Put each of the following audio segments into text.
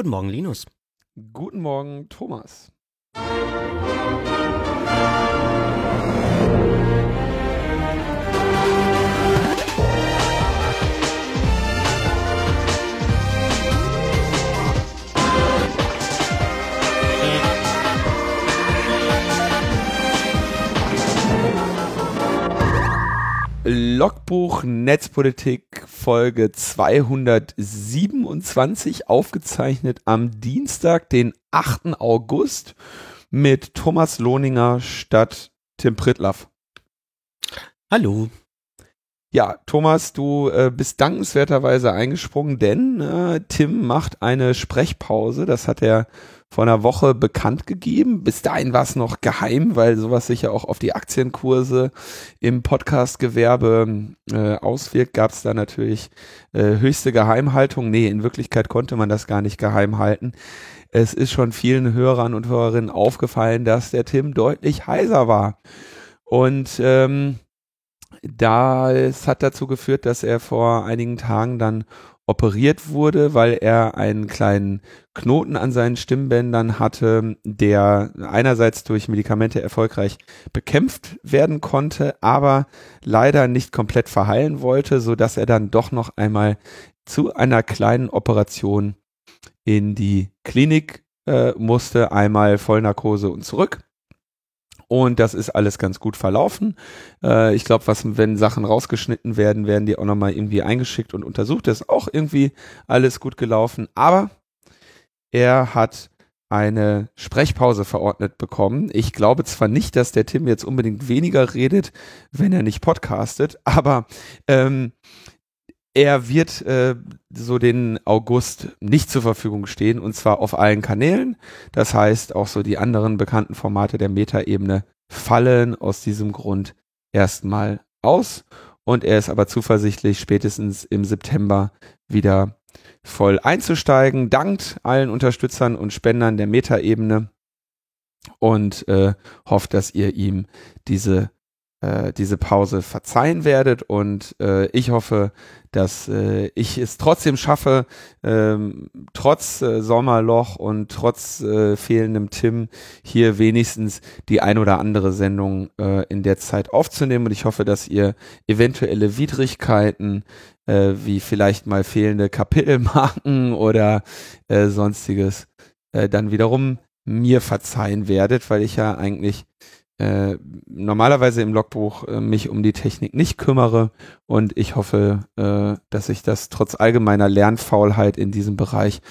Guten Morgen, Linus. Guten Morgen, Thomas. Logbuch Netzpolitik Folge 227 aufgezeichnet am Dienstag, den 8. August mit Thomas Lohninger statt Tim Pritlaff. Hallo. Ja, Thomas, du äh, bist dankenswerterweise eingesprungen, denn äh, Tim macht eine Sprechpause. Das hat er vor einer Woche bekannt gegeben. Bis dahin war es noch geheim, weil sowas sich ja auch auf die Aktienkurse im Podcast-Gewerbe äh, auswirkt. Gab es da natürlich äh, höchste Geheimhaltung. Nee, in Wirklichkeit konnte man das gar nicht geheim halten. Es ist schon vielen Hörern und Hörerinnen aufgefallen, dass der Tim deutlich heiser war. Und ähm, das hat dazu geführt, dass er vor einigen Tagen dann operiert wurde, weil er einen kleinen Knoten an seinen Stimmbändern hatte, der einerseits durch Medikamente erfolgreich bekämpft werden konnte, aber leider nicht komplett verheilen wollte, so dass er dann doch noch einmal zu einer kleinen Operation in die Klinik äh, musste, einmal Vollnarkose und zurück. Und das ist alles ganz gut verlaufen. Äh, ich glaube, was, wenn Sachen rausgeschnitten werden, werden die auch nochmal irgendwie eingeschickt und untersucht. Das ist auch irgendwie alles gut gelaufen. Aber er hat eine Sprechpause verordnet bekommen. Ich glaube zwar nicht, dass der Tim jetzt unbedingt weniger redet, wenn er nicht podcastet, aber ähm, er wird äh, so den August nicht zur Verfügung stehen und zwar auf allen Kanälen. Das heißt, auch so die anderen bekannten Formate der Metaebene fallen aus diesem Grund erstmal aus. Und er ist aber zuversichtlich, spätestens im September wieder voll einzusteigen, dankt allen Unterstützern und Spendern der Metaebene und äh, hofft, dass ihr ihm diese äh, diese Pause verzeihen werdet. Und äh, ich hoffe, dass äh, ich es trotzdem schaffe, ähm, trotz äh, Sommerloch und trotz äh, fehlendem Tim hier wenigstens die ein oder andere Sendung äh, in der Zeit aufzunehmen. Und ich hoffe, dass ihr eventuelle Widrigkeiten äh, wie vielleicht mal fehlende Kapitelmarken oder äh, sonstiges äh, dann wiederum mir verzeihen werdet, weil ich ja eigentlich äh, normalerweise im Logbuch äh, mich um die Technik nicht kümmere und ich hoffe, äh, dass ich das trotz allgemeiner Lernfaulheit in diesem Bereich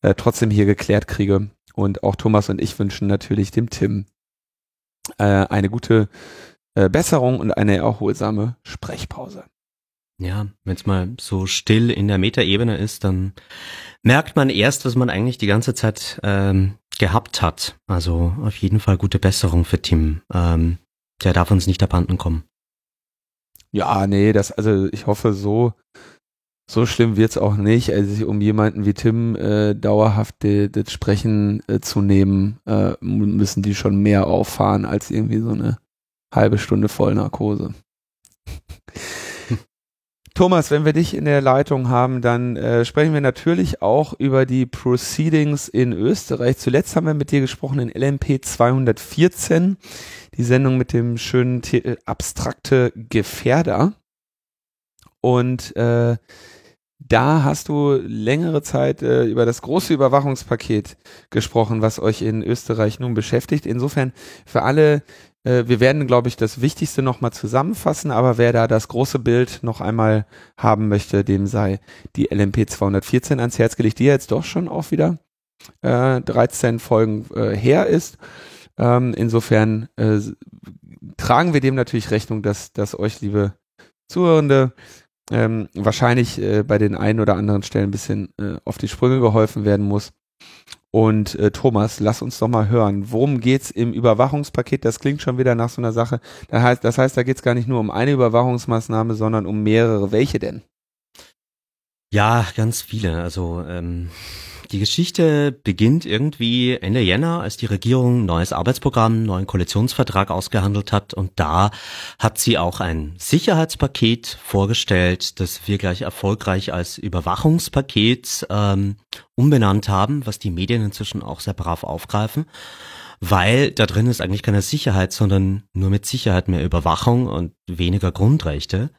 äh, trotzdem hier geklärt kriege. Und auch Thomas und ich wünschen natürlich dem Tim äh, eine gute äh, Besserung und eine erholsame Sprechpause. Ja, wenn es mal so still in der Metaebene ist, dann merkt man erst, was man eigentlich die ganze Zeit ähm, gehabt hat. Also auf jeden Fall gute Besserung für Tim. Ähm, der darf uns nicht abhanden kommen. Ja, nee, das, also ich hoffe, so, so schlimm wird's auch nicht. Also sich um jemanden wie Tim äh, dauerhaft das Sprechen äh, zu nehmen, äh, müssen die schon mehr auffahren als irgendwie so eine halbe Stunde Vollnarkose. Thomas, wenn wir dich in der Leitung haben, dann äh, sprechen wir natürlich auch über die Proceedings in Österreich. Zuletzt haben wir mit dir gesprochen in LMP 214, die Sendung mit dem schönen Titel Abstrakte Gefährder. Und äh, da hast du längere Zeit äh, über das große Überwachungspaket gesprochen, was euch in Österreich nun beschäftigt. Insofern für alle, wir werden, glaube ich, das Wichtigste nochmal zusammenfassen, aber wer da das große Bild noch einmal haben möchte, dem sei die LMP 214 ans Herz gelegt, die jetzt doch schon auch wieder äh, 13 Folgen äh, her ist. Ähm, insofern äh, tragen wir dem natürlich Rechnung, dass, dass euch, liebe Zuhörende, ähm, wahrscheinlich äh, bei den einen oder anderen Stellen ein bisschen äh, auf die Sprünge geholfen werden muss. Und äh, Thomas, lass uns doch mal hören, worum geht's im Überwachungspaket? Das klingt schon wieder nach so einer Sache. Das heißt, das heißt da geht's gar nicht nur um eine Überwachungsmaßnahme, sondern um mehrere. Welche denn? Ja, ganz viele. Also ähm, die Geschichte beginnt irgendwie Ende Jänner, als die Regierung ein neues Arbeitsprogramm, einen neuen Koalitionsvertrag ausgehandelt hat und da hat sie auch ein Sicherheitspaket vorgestellt, das wir gleich erfolgreich als Überwachungspaket ähm, umbenannt haben, was die Medien inzwischen auch sehr brav aufgreifen weil da drin ist eigentlich keine Sicherheit, sondern nur mit Sicherheit mehr Überwachung und weniger Grundrechte.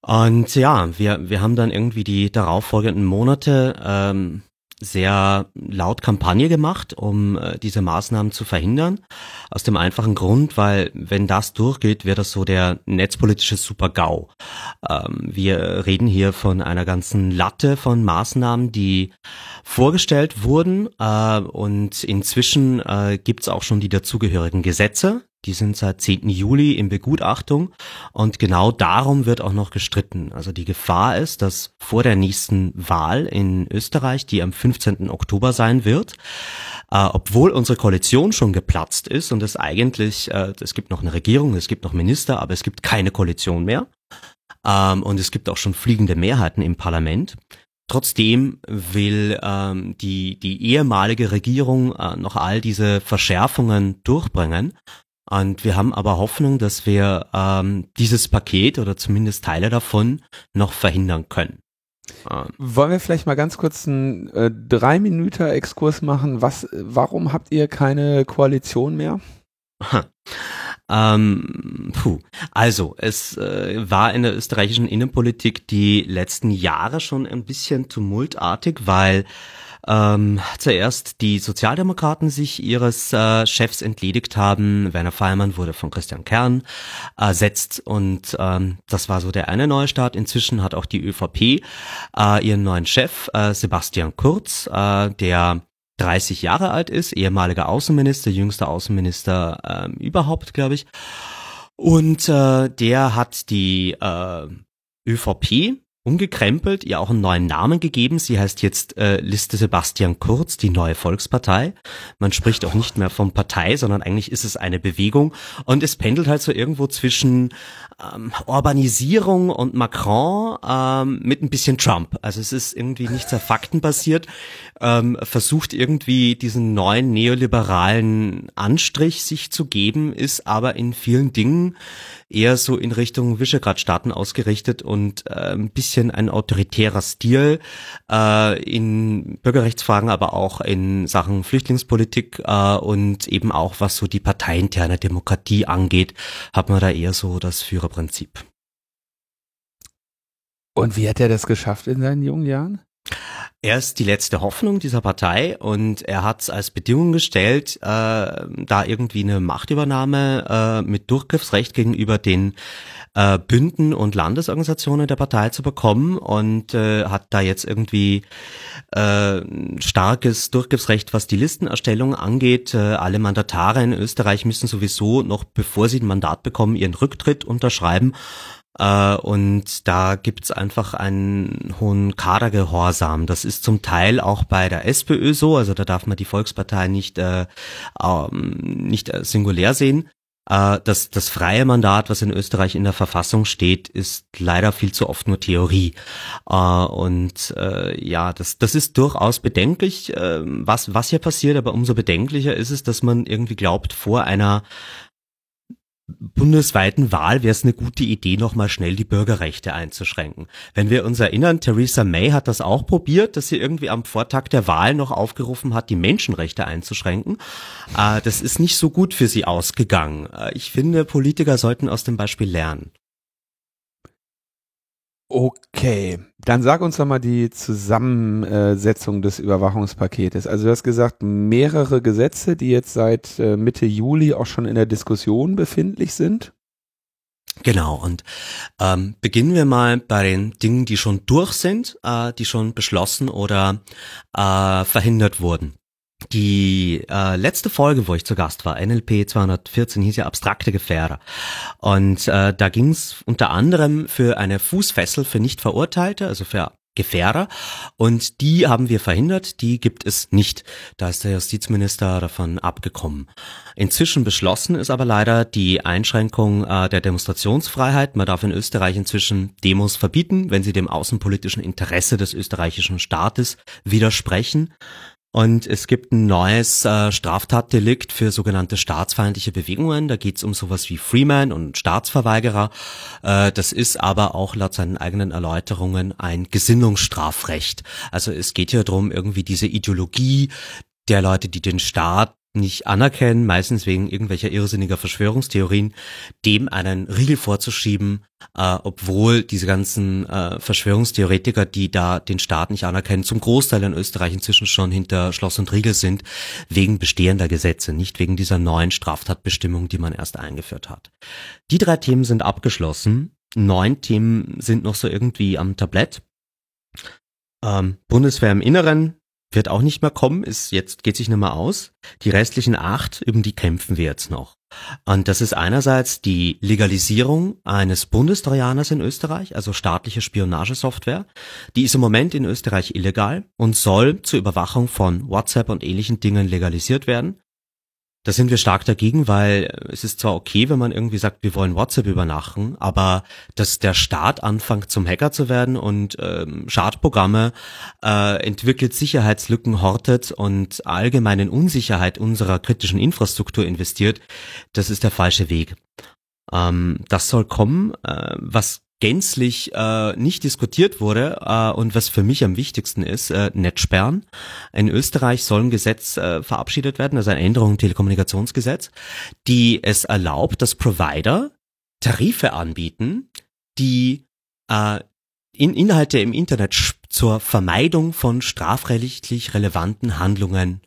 Und ja, wir, wir haben dann irgendwie die darauffolgenden Monate ähm, sehr laut Kampagne gemacht, um äh, diese Maßnahmen zu verhindern. Aus dem einfachen Grund, weil wenn das durchgeht, wird das so der netzpolitische Super-GAU. Ähm, wir reden hier von einer ganzen Latte von Maßnahmen, die vorgestellt wurden äh, und inzwischen äh, gibt es auch schon die dazugehörigen Gesetze. Die sind seit 10. Juli in Begutachtung und genau darum wird auch noch gestritten. Also die Gefahr ist, dass vor der nächsten Wahl in Österreich, die am 15. Oktober sein wird, äh, obwohl unsere Koalition schon geplatzt ist und es eigentlich, äh, es gibt noch eine Regierung, es gibt noch Minister, aber es gibt keine Koalition mehr ähm, und es gibt auch schon fliegende Mehrheiten im Parlament. Trotzdem will ähm, die, die ehemalige Regierung äh, noch all diese Verschärfungen durchbringen und wir haben aber Hoffnung, dass wir ähm, dieses Paket oder zumindest Teile davon noch verhindern können. Ähm. Wollen wir vielleicht mal ganz kurz einen äh, drei Minuten Exkurs machen? Was, warum habt ihr keine Koalition mehr? Ähm, puh. Also, es äh, war in der österreichischen Innenpolitik die letzten Jahre schon ein bisschen tumultartig, weil ähm, zuerst die Sozialdemokraten sich ihres äh, Chefs entledigt haben. Werner Feiermann wurde von Christian Kern ersetzt und ähm, das war so der eine Neustart. Inzwischen hat auch die ÖVP äh, ihren neuen Chef, äh, Sebastian Kurz, äh, der 30 Jahre alt ist, ehemaliger Außenminister, jüngster Außenminister äh, überhaupt, glaube ich. Und äh, der hat die äh, ÖVP umgekrempelt, ihr auch einen neuen Namen gegeben. Sie heißt jetzt äh, Liste Sebastian Kurz, die neue Volkspartei. Man spricht auch nicht mehr von Partei, sondern eigentlich ist es eine Bewegung. Und es pendelt halt so irgendwo zwischen ähm, Urbanisierung und Macron ähm, mit ein bisschen Trump. Also es ist irgendwie nicht sehr faktenbasiert, ähm, versucht irgendwie diesen neuen neoliberalen Anstrich sich zu geben, ist aber in vielen Dingen eher so in Richtung Visegrad-Staaten ausgerichtet und äh, ein bisschen ein autoritärer Stil äh, in Bürgerrechtsfragen, aber auch in Sachen Flüchtlingspolitik äh, und eben auch was so die parteiinterne Demokratie angeht, hat man da eher so das Führerprinzip. Und wie hat er das geschafft in seinen jungen Jahren? Er ist die letzte Hoffnung dieser Partei und er hat es als Bedingung gestellt, äh, da irgendwie eine Machtübernahme äh, mit Durchgriffsrecht gegenüber den äh, Bünden und Landesorganisationen der Partei zu bekommen und äh, hat da jetzt irgendwie äh, starkes Durchgriffsrecht, was die Listenerstellung angeht. Äh, alle Mandatare in Österreich müssen sowieso noch, bevor sie ein Mandat bekommen, ihren Rücktritt unterschreiben. Äh, und da gibt's einfach einen hohen Kadergehorsam. Das ist zum Teil auch bei der SPÖ so, also da darf man die Volkspartei nicht, äh, ähm, nicht äh, singulär sehen. Äh, das, das freie Mandat, was in Österreich in der Verfassung steht, ist leider viel zu oft nur Theorie. Äh, und äh, ja, das, das ist durchaus bedenklich, äh, was, was hier passiert, aber umso bedenklicher ist es, dass man irgendwie glaubt, vor einer bundesweiten Wahl wäre es eine gute Idee, nochmal schnell die Bürgerrechte einzuschränken. Wenn wir uns erinnern, Theresa May hat das auch probiert, dass sie irgendwie am Vortag der Wahl noch aufgerufen hat, die Menschenrechte einzuschränken. Äh, das ist nicht so gut für sie ausgegangen. Äh, ich finde, Politiker sollten aus dem Beispiel lernen. Okay, dann sag uns doch mal die Zusammensetzung des Überwachungspaketes. Also du hast gesagt, mehrere Gesetze, die jetzt seit äh, Mitte Juli auch schon in der Diskussion befindlich sind. Genau, und ähm, beginnen wir mal bei den Dingen, die schon durch sind, äh, die schon beschlossen oder äh, verhindert wurden. Die äh, letzte Folge, wo ich zu Gast war, NLP 214, hieß ja abstrakte Gefährder. Und äh, da ging es unter anderem für eine Fußfessel für Nichtverurteilte, also für Gefährder und die haben wir verhindert, die gibt es nicht. Da ist der Justizminister davon abgekommen. Inzwischen beschlossen ist aber leider die Einschränkung äh, der Demonstrationsfreiheit. Man darf in Österreich inzwischen Demos verbieten, wenn sie dem außenpolitischen Interesse des österreichischen Staates widersprechen. Und es gibt ein neues äh, Straftatdelikt für sogenannte staatsfeindliche Bewegungen. Da geht's um sowas wie Freeman und Staatsverweigerer. Äh, das ist aber auch laut seinen eigenen Erläuterungen ein Gesinnungsstrafrecht. Also es geht hier darum, irgendwie diese Ideologie der Leute, die den Staat nicht anerkennen, meistens wegen irgendwelcher irrsinniger Verschwörungstheorien, dem einen Riegel vorzuschieben, äh, obwohl diese ganzen äh, Verschwörungstheoretiker, die da den Staat nicht anerkennen, zum Großteil in Österreich inzwischen schon hinter Schloss und Riegel sind, wegen bestehender Gesetze, nicht wegen dieser neuen Straftatbestimmung, die man erst eingeführt hat. Die drei Themen sind abgeschlossen. Neun Themen sind noch so irgendwie am Tablett. Ähm, Bundeswehr im Inneren, wird auch nicht mehr kommen, ist jetzt geht sich nicht mehr aus. Die restlichen acht, über die kämpfen wir jetzt noch. Und das ist einerseits die Legalisierung eines Bundestrojaners in Österreich, also staatliche Spionagesoftware. Die ist im Moment in Österreich illegal und soll zur Überwachung von WhatsApp und ähnlichen Dingen legalisiert werden. Da sind wir stark dagegen, weil es ist zwar okay, wenn man irgendwie sagt, wir wollen WhatsApp übernachten, aber dass der Staat anfängt zum Hacker zu werden und ähm, Schadprogramme äh, entwickelt, Sicherheitslücken hortet und allgemein in Unsicherheit unserer kritischen Infrastruktur investiert, das ist der falsche Weg. Ähm, das soll kommen. Äh, was gänzlich äh, nicht diskutiert wurde äh, und was für mich am wichtigsten ist, äh, Netzsperren. In Österreich soll ein Gesetz äh, verabschiedet werden, also eine Änderung im Telekommunikationsgesetz, die es erlaubt, dass Provider Tarife anbieten, die äh, in Inhalte im Internet zur Vermeidung von strafrechtlich relevanten Handlungen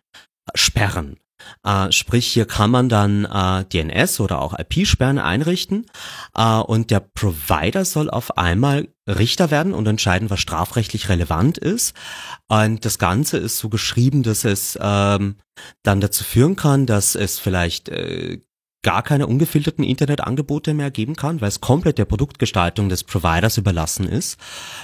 sperren. Äh, sprich, hier kann man dann äh, DNS oder auch IP-Sperren einrichten äh, und der Provider soll auf einmal Richter werden und entscheiden, was strafrechtlich relevant ist. Und das Ganze ist so geschrieben, dass es ähm, dann dazu führen kann, dass es vielleicht äh, gar keine ungefilterten Internetangebote mehr geben kann, weil es komplett der Produktgestaltung des Providers überlassen ist.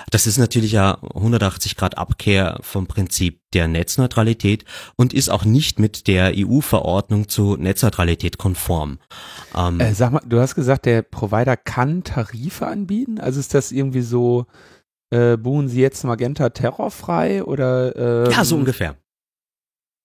Das ist natürlich ja 180 Grad Abkehr vom Prinzip der Netzneutralität und ist auch nicht mit der EU-Verordnung zu Netzneutralität konform. Ähm, äh, sag mal, du hast gesagt, der Provider kann Tarife anbieten? Also ist das irgendwie so, äh, buchen Sie jetzt Magenta terrorfrei oder? Ähm, ja, so ungefähr.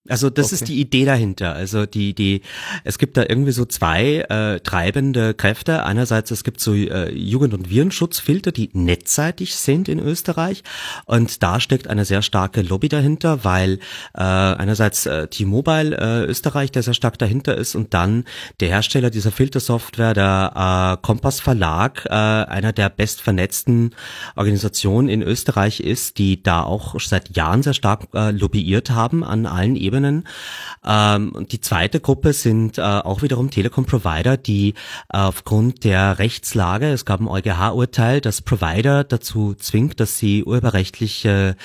Also das okay. ist die Idee dahinter. Also die die es gibt da irgendwie so zwei äh, treibende Kräfte. Einerseits es gibt so äh, Jugend- und Virenschutzfilter, die netzseitig sind in Österreich und da steckt eine sehr starke Lobby dahinter, weil äh, einerseits äh, T-Mobile äh, Österreich, der sehr stark dahinter ist und dann der Hersteller dieser Filtersoftware, der äh, Kompass Verlag, äh, einer der bestvernetzten Organisationen in Österreich ist, die da auch seit Jahren sehr stark äh, lobbyiert haben an allen Ebenen Ebenen. Ähm, und die zweite Gruppe sind äh, auch wiederum Telekom-Provider, die äh, aufgrund der Rechtslage, es gab ein EuGH-Urteil, das Provider dazu zwingt, dass sie urheberrechtliche,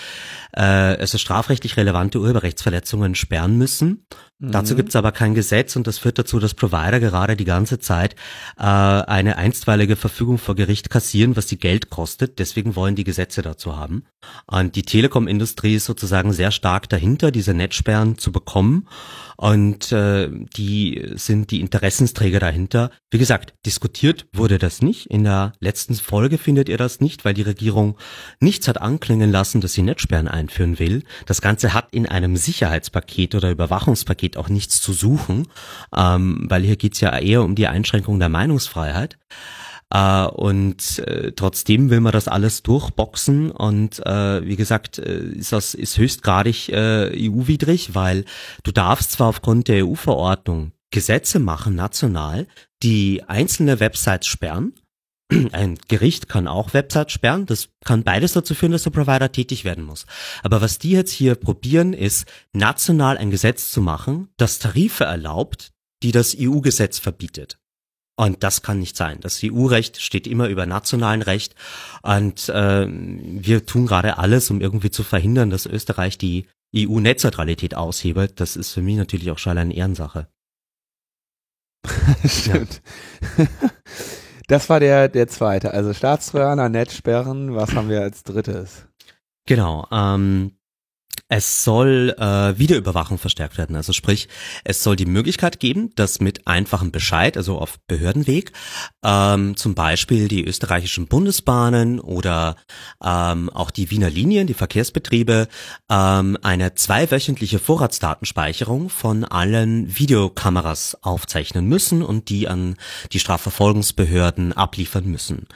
äh, also strafrechtlich relevante Urheberrechtsverletzungen sperren müssen. Mhm. Dazu gibt's aber kein Gesetz und das führt dazu, dass Provider gerade die ganze Zeit äh, eine einstweilige Verfügung vor Gericht kassieren, was sie Geld kostet. Deswegen wollen die Gesetze dazu haben. Und die Telekom-Industrie ist sozusagen sehr stark dahinter, diese Netzsperren zu bekommen. Und äh, die sind die Interessensträger dahinter. Wie gesagt, diskutiert wurde das nicht. In der letzten Folge findet ihr das nicht, weil die Regierung nichts hat anklingen lassen, dass sie Netzsperren einführen will. Das Ganze hat in einem Sicherheitspaket oder Überwachungspaket auch nichts zu suchen, ähm, weil hier geht's ja eher um die Einschränkung der Meinungsfreiheit. Äh, und äh, trotzdem will man das alles durchboxen und äh, wie gesagt, äh, ist das ist höchstgradig äh, EU-widrig, weil du darfst zwar aufgrund der EU-Verordnung Gesetze machen national, die einzelne Websites sperren. Ein Gericht kann auch Websites sperren. Das kann beides dazu führen, dass der Provider tätig werden muss. Aber was die jetzt hier probieren, ist national ein Gesetz zu machen, das Tarife erlaubt, die das EU-Gesetz verbietet. Und das kann nicht sein. Das EU-Recht steht immer über nationalen Recht. Und äh, wir tun gerade alles, um irgendwie zu verhindern, dass Österreich die EU-Netzneutralität aushebelt. Das ist für mich natürlich auch schon eine Ehrensache. Stimmt. Das war der, der zweite. Also Staatstrojaner, Netzsperren, was haben wir als drittes? Genau. Ähm, es soll äh, Videoüberwachung verstärkt werden. Also sprich, es soll die Möglichkeit geben, dass mit einfachem Bescheid, also auf Behördenweg, ähm, zum Beispiel die österreichischen Bundesbahnen oder ähm, auch die Wiener Linien, die Verkehrsbetriebe, ähm, eine zweiwöchentliche Vorratsdatenspeicherung von allen Videokameras aufzeichnen müssen und die an die Strafverfolgungsbehörden abliefern müssen.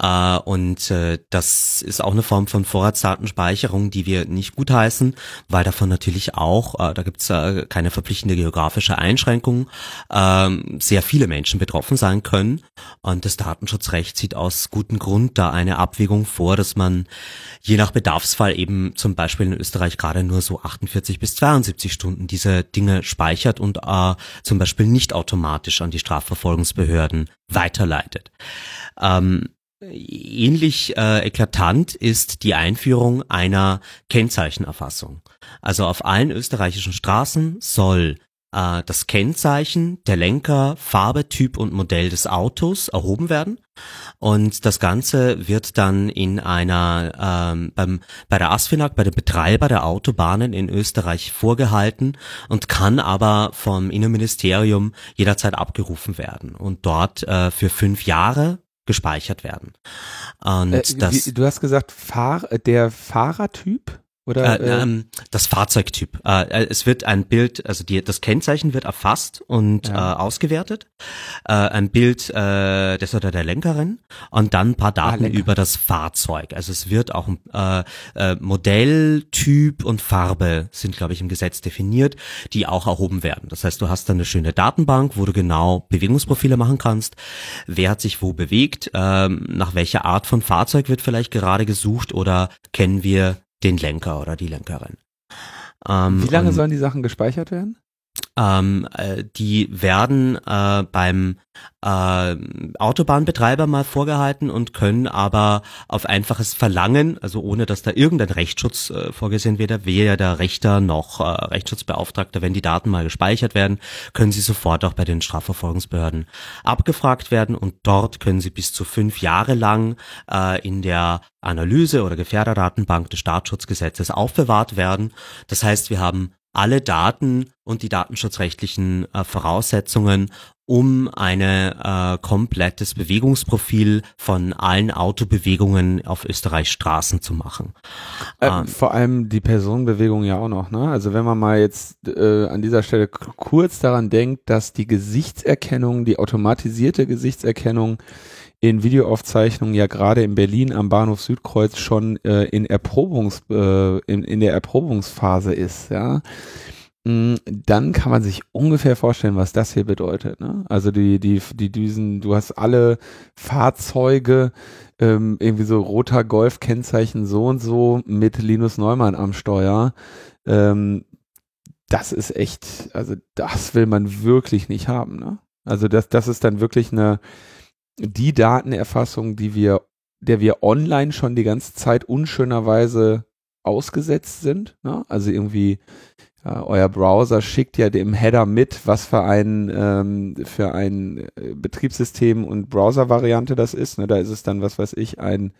Äh, und äh, das ist auch eine Form von Vorratsdatenspeicherung, die wir nicht gutheißen weil davon natürlich auch, äh, da gibt es äh, keine verpflichtende geografische Einschränkung, äh, sehr viele Menschen betroffen sein können. Und das Datenschutzrecht sieht aus gutem Grund da eine Abwägung vor, dass man je nach Bedarfsfall eben zum Beispiel in Österreich gerade nur so 48 bis 72 Stunden diese Dinge speichert und äh, zum Beispiel nicht automatisch an die Strafverfolgungsbehörden weiterleitet. Ähm, Ähnlich äh, eklatant ist die Einführung einer Kennzeichenerfassung. Also auf allen österreichischen Straßen soll äh, das Kennzeichen, der Lenker, Farbe, Typ und Modell des Autos erhoben werden. Und das Ganze wird dann in einer ähm, beim, bei der ASFINAG, bei dem Betreiber der Autobahnen in Österreich vorgehalten und kann aber vom Innenministerium jederzeit abgerufen werden und dort äh, für fünf Jahre gespeichert werden. Und äh, das, wie, du hast gesagt, Fahr der Fahrertyp? Oder, äh, äh, ähm, das Fahrzeugtyp. Äh, äh, es wird ein Bild, also die, das Kennzeichen wird erfasst und ja. äh, ausgewertet. Äh, ein Bild äh, des oder der Lenkerin und dann ein paar ah, Daten ah, über das Fahrzeug. Also es wird auch äh, äh, Modell, Typ und Farbe sind, glaube ich, im Gesetz definiert, die auch erhoben werden. Das heißt, du hast dann eine schöne Datenbank, wo du genau Bewegungsprofile machen kannst. Wer hat sich wo bewegt? Ähm, nach welcher Art von Fahrzeug wird vielleicht gerade gesucht oder kennen wir den Lenker oder die Lenkerin. Ähm, Wie lange sollen die Sachen gespeichert werden? Ähm, äh, die werden äh, beim äh, Autobahnbetreiber mal vorgehalten und können aber auf einfaches Verlangen, also ohne dass da irgendein Rechtsschutz äh, vorgesehen wird, weder der Richter noch äh, Rechtsschutzbeauftragter, wenn die Daten mal gespeichert werden, können sie sofort auch bei den Strafverfolgungsbehörden abgefragt werden und dort können sie bis zu fünf Jahre lang äh, in der Analyse oder Gefährderdatenbank des Staatsschutzgesetzes aufbewahrt werden. Das heißt, wir haben alle Daten und die datenschutzrechtlichen äh, Voraussetzungen, um eine äh, komplettes Bewegungsprofil von allen Autobewegungen auf Österreichs Straßen zu machen. Äh, ähm, vor allem die Personenbewegung ja auch noch, ne? Also wenn man mal jetzt äh, an dieser Stelle kurz daran denkt, dass die Gesichtserkennung, die automatisierte Gesichtserkennung in Videoaufzeichnungen ja gerade in Berlin am Bahnhof Südkreuz schon äh, in Erprobungs äh, in, in der Erprobungsphase ist, ja, dann kann man sich ungefähr vorstellen, was das hier bedeutet. Ne? Also die die die Düsen, du hast alle Fahrzeuge ähm, irgendwie so roter Golf Kennzeichen so und so mit Linus Neumann am Steuer. Ähm, das ist echt, also das will man wirklich nicht haben. Ne? Also das das ist dann wirklich eine die Datenerfassung, die wir, der wir online schon die ganze Zeit unschönerweise ausgesetzt sind. Ne? Also irgendwie äh, euer Browser schickt ja dem Header mit, was für ein ähm, für ein äh, Betriebssystem und Browser-Variante das ist. Ne? Da ist es dann, was weiß ich, ein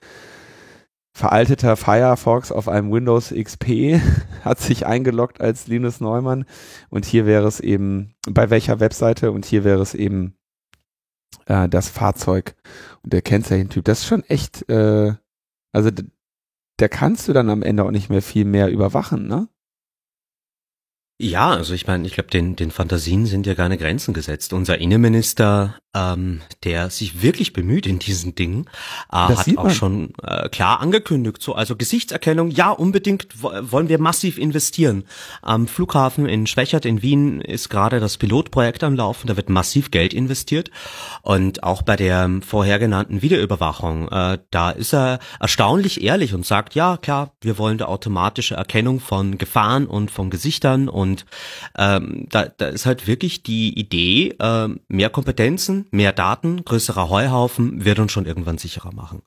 veralteter Firefox auf einem Windows XP hat sich eingeloggt als Linus Neumann und hier wäre es eben bei welcher Webseite und hier wäre es eben äh, das Fahrzeug und der Kennzeichentyp. Das ist schon echt, äh, also da kannst du dann am Ende auch nicht mehr viel mehr überwachen, ne? Ja, also ich meine, ich glaube, den, den Fantasien sind ja keine Grenzen gesetzt. Unser Innenminister ähm, der sich wirklich bemüht in diesen Dingen, äh, hat auch schon äh, klar angekündigt. So, also Gesichtserkennung, ja, unbedingt wollen wir massiv investieren. Am Flughafen in Schwächert in Wien ist gerade das Pilotprojekt am Laufen, da wird massiv Geld investiert. Und auch bei der vorher genannten Videoüberwachung, äh, da ist er erstaunlich ehrlich und sagt, ja, klar, wir wollen da automatische Erkennung von Gefahren und von Gesichtern und ähm, da, da ist halt wirklich die Idee, äh, mehr Kompetenzen mehr Daten, größerer Heuhaufen wird uns schon irgendwann sicherer machen.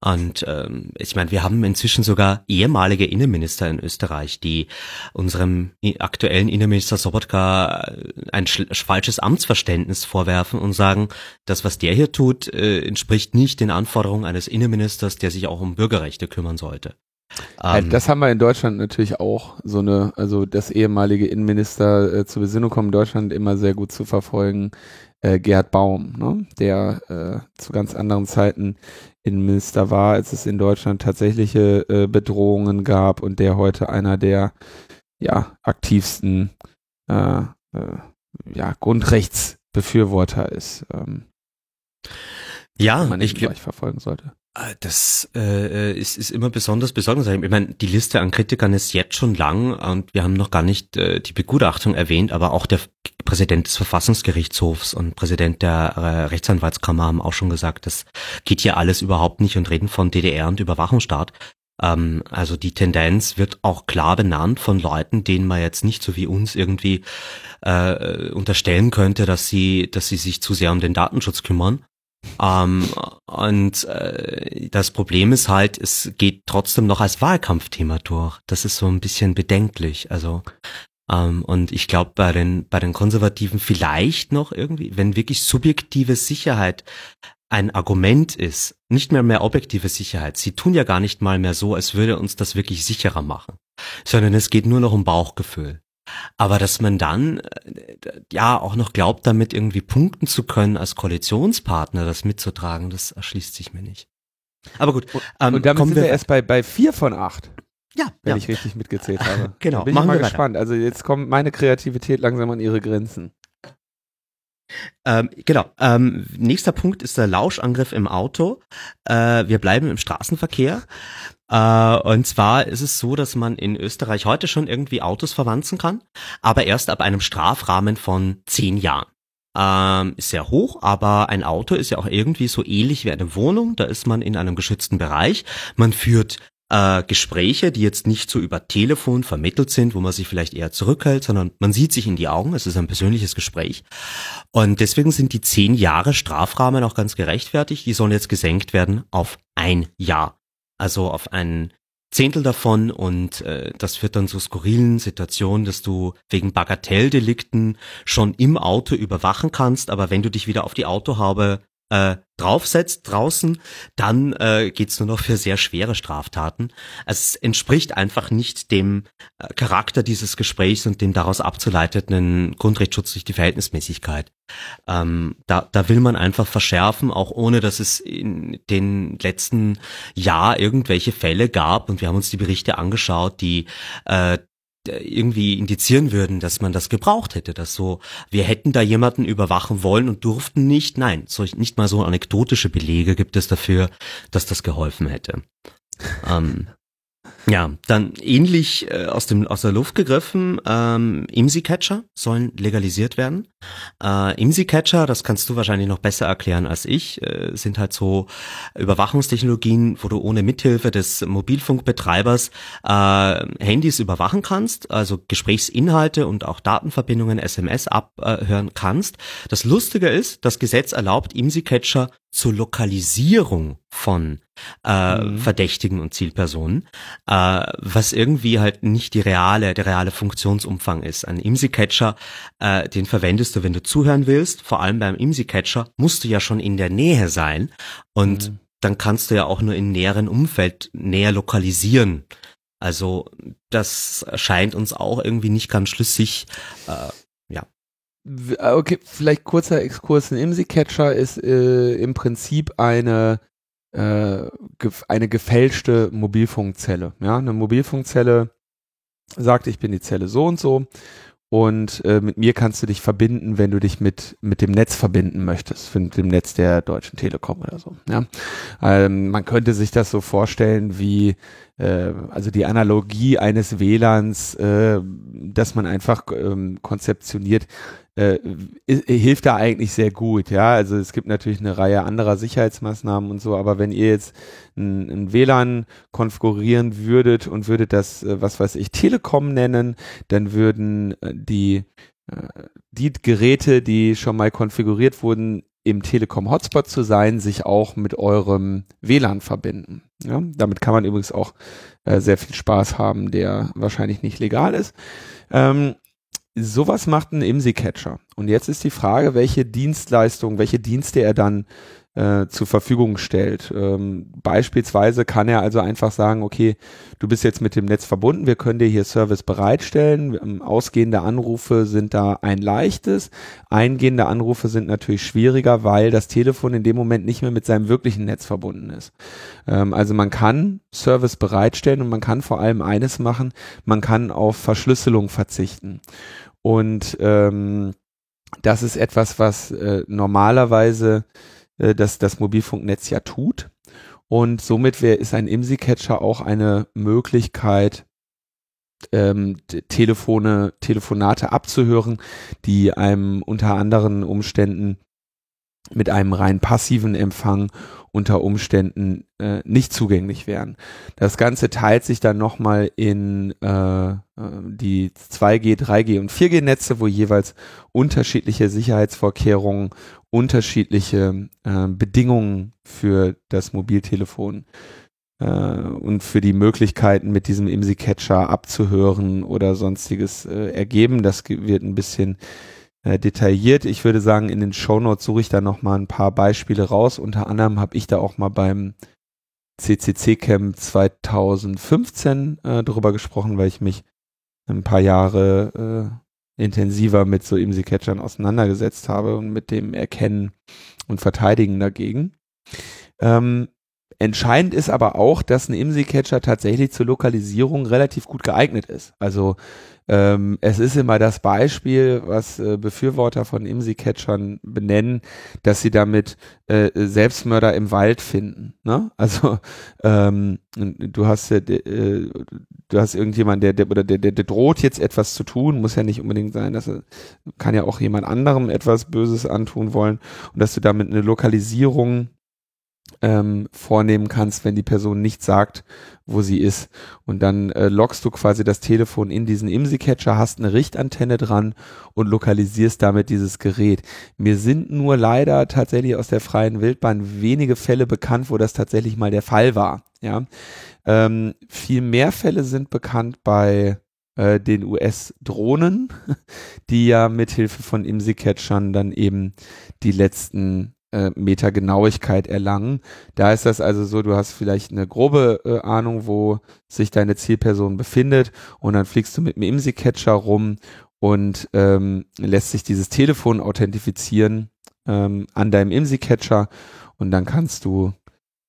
Und ähm, ich meine, wir haben inzwischen sogar ehemalige Innenminister in Österreich, die unserem aktuellen Innenminister Sobotka äh, ein falsches Amtsverständnis vorwerfen und sagen, das, was der hier tut, äh, entspricht nicht den Anforderungen eines Innenministers, der sich auch um Bürgerrechte kümmern sollte. Ähm, das haben wir in Deutschland natürlich auch, so eine, also das ehemalige Innenminister äh, zur Besinnung kommen in Deutschland immer sehr gut zu verfolgen, äh, Gerd Baum, ne? der äh, zu ganz anderen Zeiten Innenminister war, als es in Deutschland tatsächliche äh, Bedrohungen gab und der heute einer der ja, aktivsten äh, äh, ja, Grundrechtsbefürworter ist. Ähm, ja, man ich glaube, verfolgen sollte. Äh, das äh, ist, ist immer besonders besorgniserregend. Ich meine, die Liste an Kritikern ist jetzt schon lang und wir haben noch gar nicht äh, die Begutachtung erwähnt, aber auch der Präsident des Verfassungsgerichtshofs und Präsident der äh, Rechtsanwaltskammer haben auch schon gesagt, das geht hier alles überhaupt nicht und reden von DDR und Überwachungsstaat. Ähm, also die Tendenz wird auch klar benannt von Leuten, denen man jetzt nicht so wie uns irgendwie äh, unterstellen könnte, dass sie, dass sie sich zu sehr um den Datenschutz kümmern. Ähm, und äh, das Problem ist halt, es geht trotzdem noch als Wahlkampfthema durch. Das ist so ein bisschen bedenklich. Also ähm, und ich glaube bei den bei den Konservativen vielleicht noch irgendwie, wenn wirklich subjektive Sicherheit ein Argument ist, nicht mehr mehr objektive Sicherheit. Sie tun ja gar nicht mal mehr so, als würde uns das wirklich sicherer machen, sondern es geht nur noch um Bauchgefühl. Aber dass man dann äh, ja auch noch glaubt, damit irgendwie punkten zu können, als Koalitionspartner das mitzutragen, das erschließt sich mir nicht. Aber gut. Ähm, und damit sind wir, wir erst bei, bei vier von acht. Ja, wenn ja. ich richtig mitgezählt habe. genau. Bin Machen ich mal gespannt. Weiter. Also jetzt kommt meine Kreativität langsam an ihre Grenzen. Ähm, genau. Ähm, nächster Punkt ist der Lauschangriff im Auto. Äh, wir bleiben im Straßenverkehr. Äh, und zwar ist es so, dass man in Österreich heute schon irgendwie Autos verwanzen kann, aber erst ab einem Strafrahmen von zehn Jahren. Ähm, ist sehr hoch, aber ein Auto ist ja auch irgendwie so ähnlich wie eine Wohnung. Da ist man in einem geschützten Bereich. Man führt äh, Gespräche, die jetzt nicht so über Telefon vermittelt sind, wo man sich vielleicht eher zurückhält, sondern man sieht sich in die Augen, es ist ein persönliches Gespräch. Und deswegen sind die zehn Jahre Strafrahmen auch ganz gerechtfertigt. Die sollen jetzt gesenkt werden auf ein Jahr. Also auf ein Zehntel davon und äh, das führt dann zu skurrilen Situationen, dass du wegen Bagatelldelikten schon im Auto überwachen kannst, aber wenn du dich wieder auf die Autohaube äh, draufsetzt draußen, dann äh, geht's nur noch für sehr schwere Straftaten. Es entspricht einfach nicht dem äh, Charakter dieses Gesprächs und dem daraus abzuleiteten Grundrechtsschutz durch die Verhältnismäßigkeit. Ähm, da, da will man einfach verschärfen, auch ohne dass es in den letzten Jahr irgendwelche Fälle gab. Und wir haben uns die Berichte angeschaut, die äh, irgendwie indizieren würden, dass man das gebraucht hätte, dass so, wir hätten da jemanden überwachen wollen und durften nicht. Nein, so, nicht mal so anekdotische Belege gibt es dafür, dass das geholfen hätte. ähm, ja, dann ähnlich äh, aus dem aus der Luft gegriffen, ähm, IMSI-Catcher sollen legalisiert werden. Äh, IMSI-Catcher, das kannst du wahrscheinlich noch besser erklären als ich, äh, sind halt so Überwachungstechnologien, wo du ohne Mithilfe des Mobilfunkbetreibers äh, Handys überwachen kannst, also Gesprächsinhalte und auch Datenverbindungen, SMS abhören kannst. Das Lustige ist, das Gesetz erlaubt IMSI-Catcher zur Lokalisierung von äh, mhm. Verdächtigen und Zielpersonen, äh, was irgendwie halt nicht die reale, der reale Funktionsumfang ist. Ein IMSI-Catcher, äh, den verwendest du, wenn du zuhören willst. Vor allem beim IMSI-Catcher musst du ja schon in der Nähe sein und mhm. dann kannst du ja auch nur im näheren Umfeld näher lokalisieren. Also das erscheint uns auch irgendwie nicht ganz schlüssig. Äh, Ah, okay, vielleicht kurzer Exkurs. Ein IMSI-Catcher ist äh, im Prinzip eine, äh, eine gefälschte Mobilfunkzelle. Ja, eine Mobilfunkzelle sagt, ich bin die Zelle so und so und äh, mit mir kannst du dich verbinden, wenn du dich mit mit dem Netz verbinden möchtest, mit dem Netz der Deutschen Telekom oder so. Ja, ähm, man könnte sich das so vorstellen wie äh, also die Analogie eines WLANs, äh, dass man einfach ähm, konzeptioniert, äh, hilft da eigentlich sehr gut. Ja, also es gibt natürlich eine Reihe anderer Sicherheitsmaßnahmen und so, aber wenn ihr jetzt ein, ein WLAN konfigurieren würdet und würdet das, äh, was weiß ich, Telekom nennen, dann würden äh, die äh, die Geräte, die schon mal konfiguriert wurden, im Telekom Hotspot zu sein, sich auch mit eurem WLAN verbinden. Ja, damit kann man übrigens auch äh, sehr viel Spaß haben, der wahrscheinlich nicht legal ist. Ähm, sowas macht ein IMSI-Catcher. Und jetzt ist die Frage, welche Dienstleistung, welche Dienste er dann äh, zur Verfügung stellt. Ähm, beispielsweise kann er also einfach sagen, okay, du bist jetzt mit dem Netz verbunden, wir können dir hier Service bereitstellen. Ähm, ausgehende Anrufe sind da ein leichtes, eingehende Anrufe sind natürlich schwieriger, weil das Telefon in dem Moment nicht mehr mit seinem wirklichen Netz verbunden ist. Ähm, also man kann Service bereitstellen und man kann vor allem eines machen, man kann auf Verschlüsselung verzichten. Und ähm, das ist etwas, was äh, normalerweise äh, das, das Mobilfunknetz ja tut. Und somit wär, ist ein IMSI-Catcher auch eine Möglichkeit, ähm, Telefone, Telefonate abzuhören, die einem unter anderen Umständen mit einem rein passiven Empfang unter Umständen äh, nicht zugänglich wären. Das Ganze teilt sich dann nochmal in äh, äh die 2G, 3G und 4G-Netze, wo jeweils unterschiedliche Sicherheitsvorkehrungen, unterschiedliche äh, Bedingungen für das Mobiltelefon äh, und für die Möglichkeiten mit diesem IMSI-Catcher abzuhören oder sonstiges äh, ergeben. Das wird ein bisschen äh, detailliert. Ich würde sagen, in den Shownotes suche ich da noch mal ein paar Beispiele raus. Unter anderem habe ich da auch mal beim CCC Camp 2015 äh, drüber gesprochen, weil ich mich ein paar Jahre äh, intensiver mit so IMSI-Catchern auseinandergesetzt habe und mit dem Erkennen und Verteidigen dagegen. Ähm, entscheidend ist aber auch, dass ein IMSI-Catcher tatsächlich zur Lokalisierung relativ gut geeignet ist. Also ähm, es ist immer das Beispiel, was äh, Befürworter von IMSI-Catchern benennen, dass sie damit äh, Selbstmörder im Wald finden. Ne? Also ähm, du hast ja, äh, du hast irgendjemand, der, der oder der, der, der droht jetzt etwas zu tun, muss ja nicht unbedingt sein, dass er kann ja auch jemand anderem etwas Böses antun wollen und dass du damit eine Lokalisierung ähm, vornehmen kannst, wenn die Person nicht sagt, wo sie ist. Und dann äh, loggst du quasi das Telefon in diesen IMSI-Catcher, hast eine Richtantenne dran und lokalisierst damit dieses Gerät. Mir sind nur leider tatsächlich aus der freien Wildbahn wenige Fälle bekannt, wo das tatsächlich mal der Fall war. Ja, ähm, viel mehr Fälle sind bekannt bei äh, den US-Drohnen, die ja mithilfe von IMSI-Catchern dann eben die letzten äh, Meter Genauigkeit erlangen. Da ist das also so, du hast vielleicht eine grobe äh, Ahnung, wo sich deine Zielperson befindet und dann fliegst du mit dem IMSI-Catcher rum und ähm, lässt sich dieses Telefon authentifizieren ähm, an deinem IMSI-Catcher und dann kannst du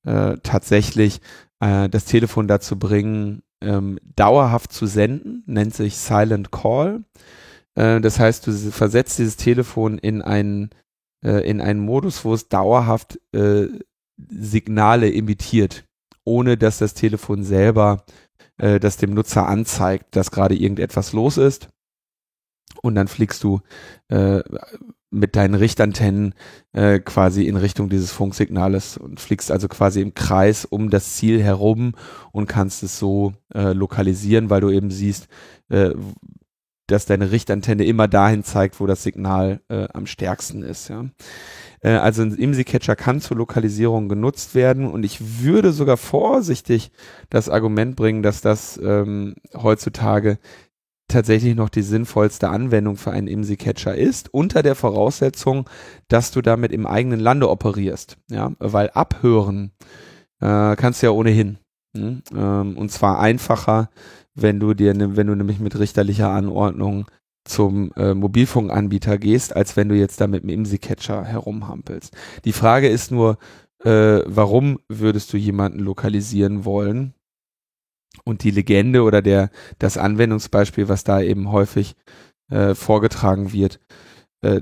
äh, tatsächlich äh, das Telefon dazu bringen, ähm, dauerhaft zu senden, nennt sich Silent Call. Äh, das heißt, du versetzt dieses Telefon in einen äh, in einen Modus, wo es dauerhaft äh, Signale imitiert, ohne dass das Telefon selber äh, das dem Nutzer anzeigt, dass gerade irgendetwas los ist. Und dann fliegst du äh, mit deinen Richtantennen äh, quasi in Richtung dieses Funksignales und fliegst also quasi im Kreis um das Ziel herum und kannst es so äh, lokalisieren, weil du eben siehst, äh, dass deine Richtantenne immer dahin zeigt, wo das Signal äh, am stärksten ist. Ja. Äh, also ein IMSI-Catcher kann zur Lokalisierung genutzt werden und ich würde sogar vorsichtig das Argument bringen, dass das ähm, heutzutage tatsächlich noch die sinnvollste Anwendung für einen IMSI-Catcher ist, unter der Voraussetzung, dass du damit im eigenen Lande operierst. Ja, weil abhören äh, kannst du ja ohnehin. Hm? Ähm, und zwar einfacher, wenn du dir, wenn du nämlich mit richterlicher Anordnung zum äh, Mobilfunkanbieter gehst, als wenn du jetzt da mit dem IMSI-Catcher herumhampelst. Die Frage ist nur, äh, warum würdest du jemanden lokalisieren wollen? Und die Legende oder der, das Anwendungsbeispiel, was da eben häufig äh, vorgetragen wird, äh,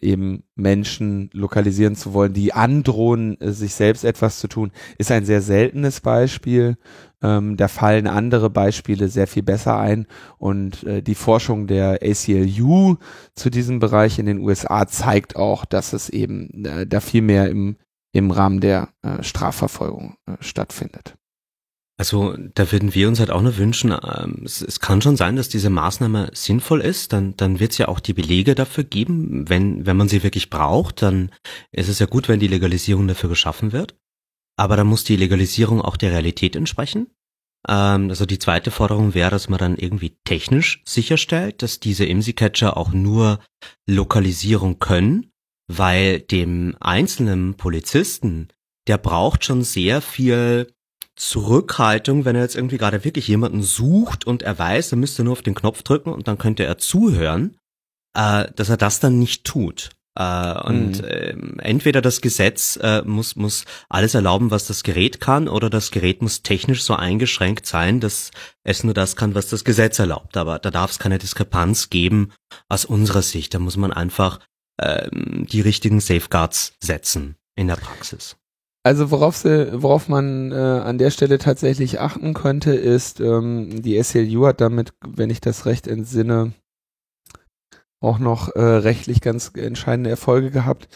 eben Menschen lokalisieren zu wollen, die androhen, äh, sich selbst etwas zu tun, ist ein sehr seltenes Beispiel. Ähm, da fallen andere Beispiele sehr viel besser ein und äh, die Forschung der ACLU zu diesem Bereich in den USA zeigt auch, dass es eben äh, da viel mehr im, im Rahmen der äh, Strafverfolgung äh, stattfindet. Also da würden wir uns halt auch nur wünschen, ähm, es, es, kann schon sein, dass diese Maßnahme sinnvoll ist, dann, dann wird es ja auch die Belege dafür geben. Wenn, wenn man sie wirklich braucht, dann ist es ja gut, wenn die Legalisierung dafür geschaffen wird. Aber dann muss die Legalisierung auch der Realität entsprechen. Ähm, also die zweite Forderung wäre, dass man dann irgendwie technisch sicherstellt, dass diese IMSI-Catcher auch nur Lokalisierung können, weil dem einzelnen Polizisten, der braucht schon sehr viel Zurückhaltung, wenn er jetzt irgendwie gerade wirklich jemanden sucht und er weiß, er müsste nur auf den Knopf drücken und dann könnte er zuhören, äh, dass er das dann nicht tut. Äh, und mhm. äh, entweder das Gesetz äh, muss, muss alles erlauben, was das Gerät kann, oder das Gerät muss technisch so eingeschränkt sein, dass es nur das kann, was das Gesetz erlaubt. Aber da darf es keine Diskrepanz geben aus unserer Sicht. Da muss man einfach äh, die richtigen Safeguards setzen in der Praxis. Also worauf, sie, worauf man äh, an der Stelle tatsächlich achten könnte, ist, ähm, die SLU hat damit, wenn ich das recht entsinne, auch noch äh, rechtlich ganz entscheidende Erfolge gehabt.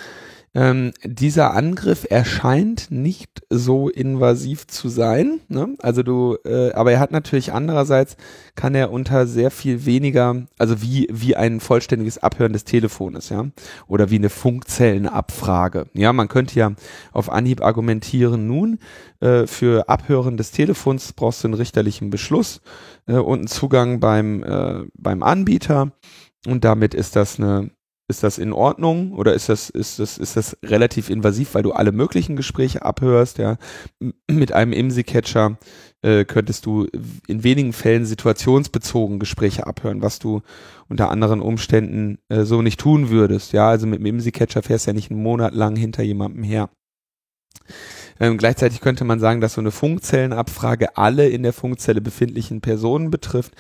Ähm, dieser Angriff erscheint nicht so invasiv zu sein. Ne? Also du, äh, aber er hat natürlich andererseits kann er unter sehr viel weniger, also wie wie ein vollständiges Abhören des Telefones, ja, oder wie eine Funkzellenabfrage. Ja, man könnte ja auf Anhieb argumentieren. Nun äh, für Abhören des Telefons brauchst du einen richterlichen Beschluss äh, und einen Zugang beim äh, beim Anbieter und damit ist das eine, ist das in Ordnung oder ist das, ist das, ist das relativ invasiv, weil du alle möglichen Gespräche abhörst, ja. Mit einem IMSI-Catcher äh, könntest du in wenigen Fällen situationsbezogen Gespräche abhören, was du unter anderen Umständen äh, so nicht tun würdest, ja. Also mit dem IMSI-Catcher fährst du ja nicht einen Monat lang hinter jemandem her. Ähm, gleichzeitig könnte man sagen, dass so eine Funkzellenabfrage alle in der Funkzelle befindlichen Personen betrifft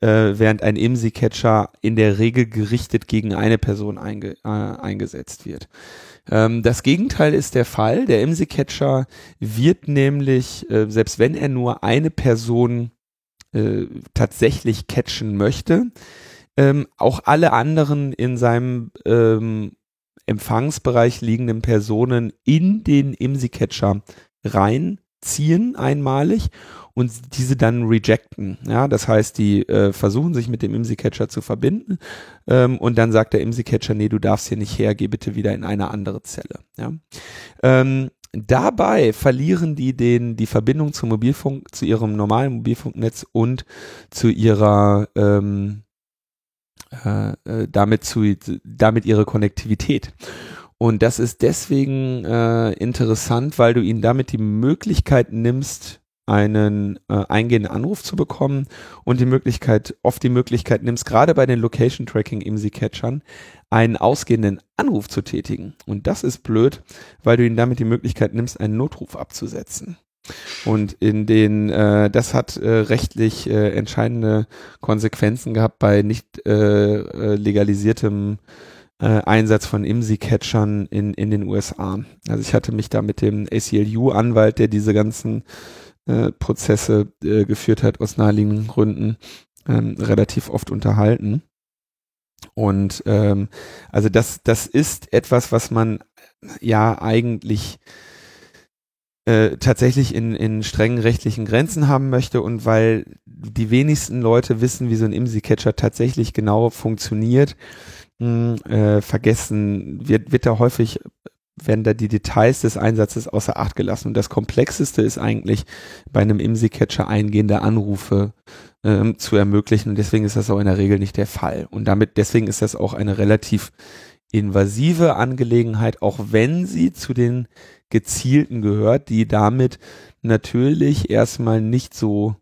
äh, während ein IMSI-Catcher in der Regel gerichtet gegen eine Person einge, äh, eingesetzt wird. Ähm, das Gegenteil ist der Fall. Der IMSI-Catcher wird nämlich, äh, selbst wenn er nur eine Person äh, tatsächlich catchen möchte, ähm, auch alle anderen in seinem ähm, Empfangsbereich liegenden Personen in den IMSI-Catcher reinziehen einmalig und diese dann rejecten. Ja, das heißt, die äh, versuchen sich mit dem IMSI-Catcher zu verbinden ähm, und dann sagt der IMSI-Catcher, nee, du darfst hier nicht her, geh bitte wieder in eine andere Zelle. Ja. Ähm, Dabei verlieren die den, die Verbindung zum Mobilfunk, zu ihrem normalen Mobilfunknetz und zu ihrer, ähm, äh, äh damit zu, damit ihre Konnektivität. Und das ist deswegen äh, interessant, weil du ihnen damit die Möglichkeit nimmst, einen äh, eingehenden Anruf zu bekommen und die Möglichkeit, oft die Möglichkeit nimmst, gerade bei den Location Tracking IMSI Catchern, einen ausgehenden Anruf zu tätigen. Und das ist blöd, weil du ihnen damit die Möglichkeit nimmst, einen Notruf abzusetzen. Und in den, äh, das hat äh, rechtlich äh, entscheidende Konsequenzen gehabt bei nicht äh, äh legalisiertem äh, Einsatz von IMSI-Catchern in, in den USA. Also ich hatte mich da mit dem ACLU-Anwalt, der diese ganzen äh, Prozesse äh, geführt hat, aus naheliegenden Gründen, ähm, relativ oft unterhalten. Und ähm, also das, das ist etwas, was man ja eigentlich äh, tatsächlich in, in strengen rechtlichen Grenzen haben möchte und weil die wenigsten Leute wissen, wie so ein IMSI-Catcher tatsächlich genau funktioniert, mh, hm, äh, vergessen wird, wird da häufig werden da die Details des Einsatzes außer Acht gelassen. Und das Komplexeste ist eigentlich bei einem IMSI-Catcher eingehende Anrufe ähm, zu ermöglichen. Und deswegen ist das auch in der Regel nicht der Fall. Und damit, deswegen ist das auch eine relativ invasive Angelegenheit, auch wenn sie zu den gezielten gehört, die damit natürlich erstmal nicht so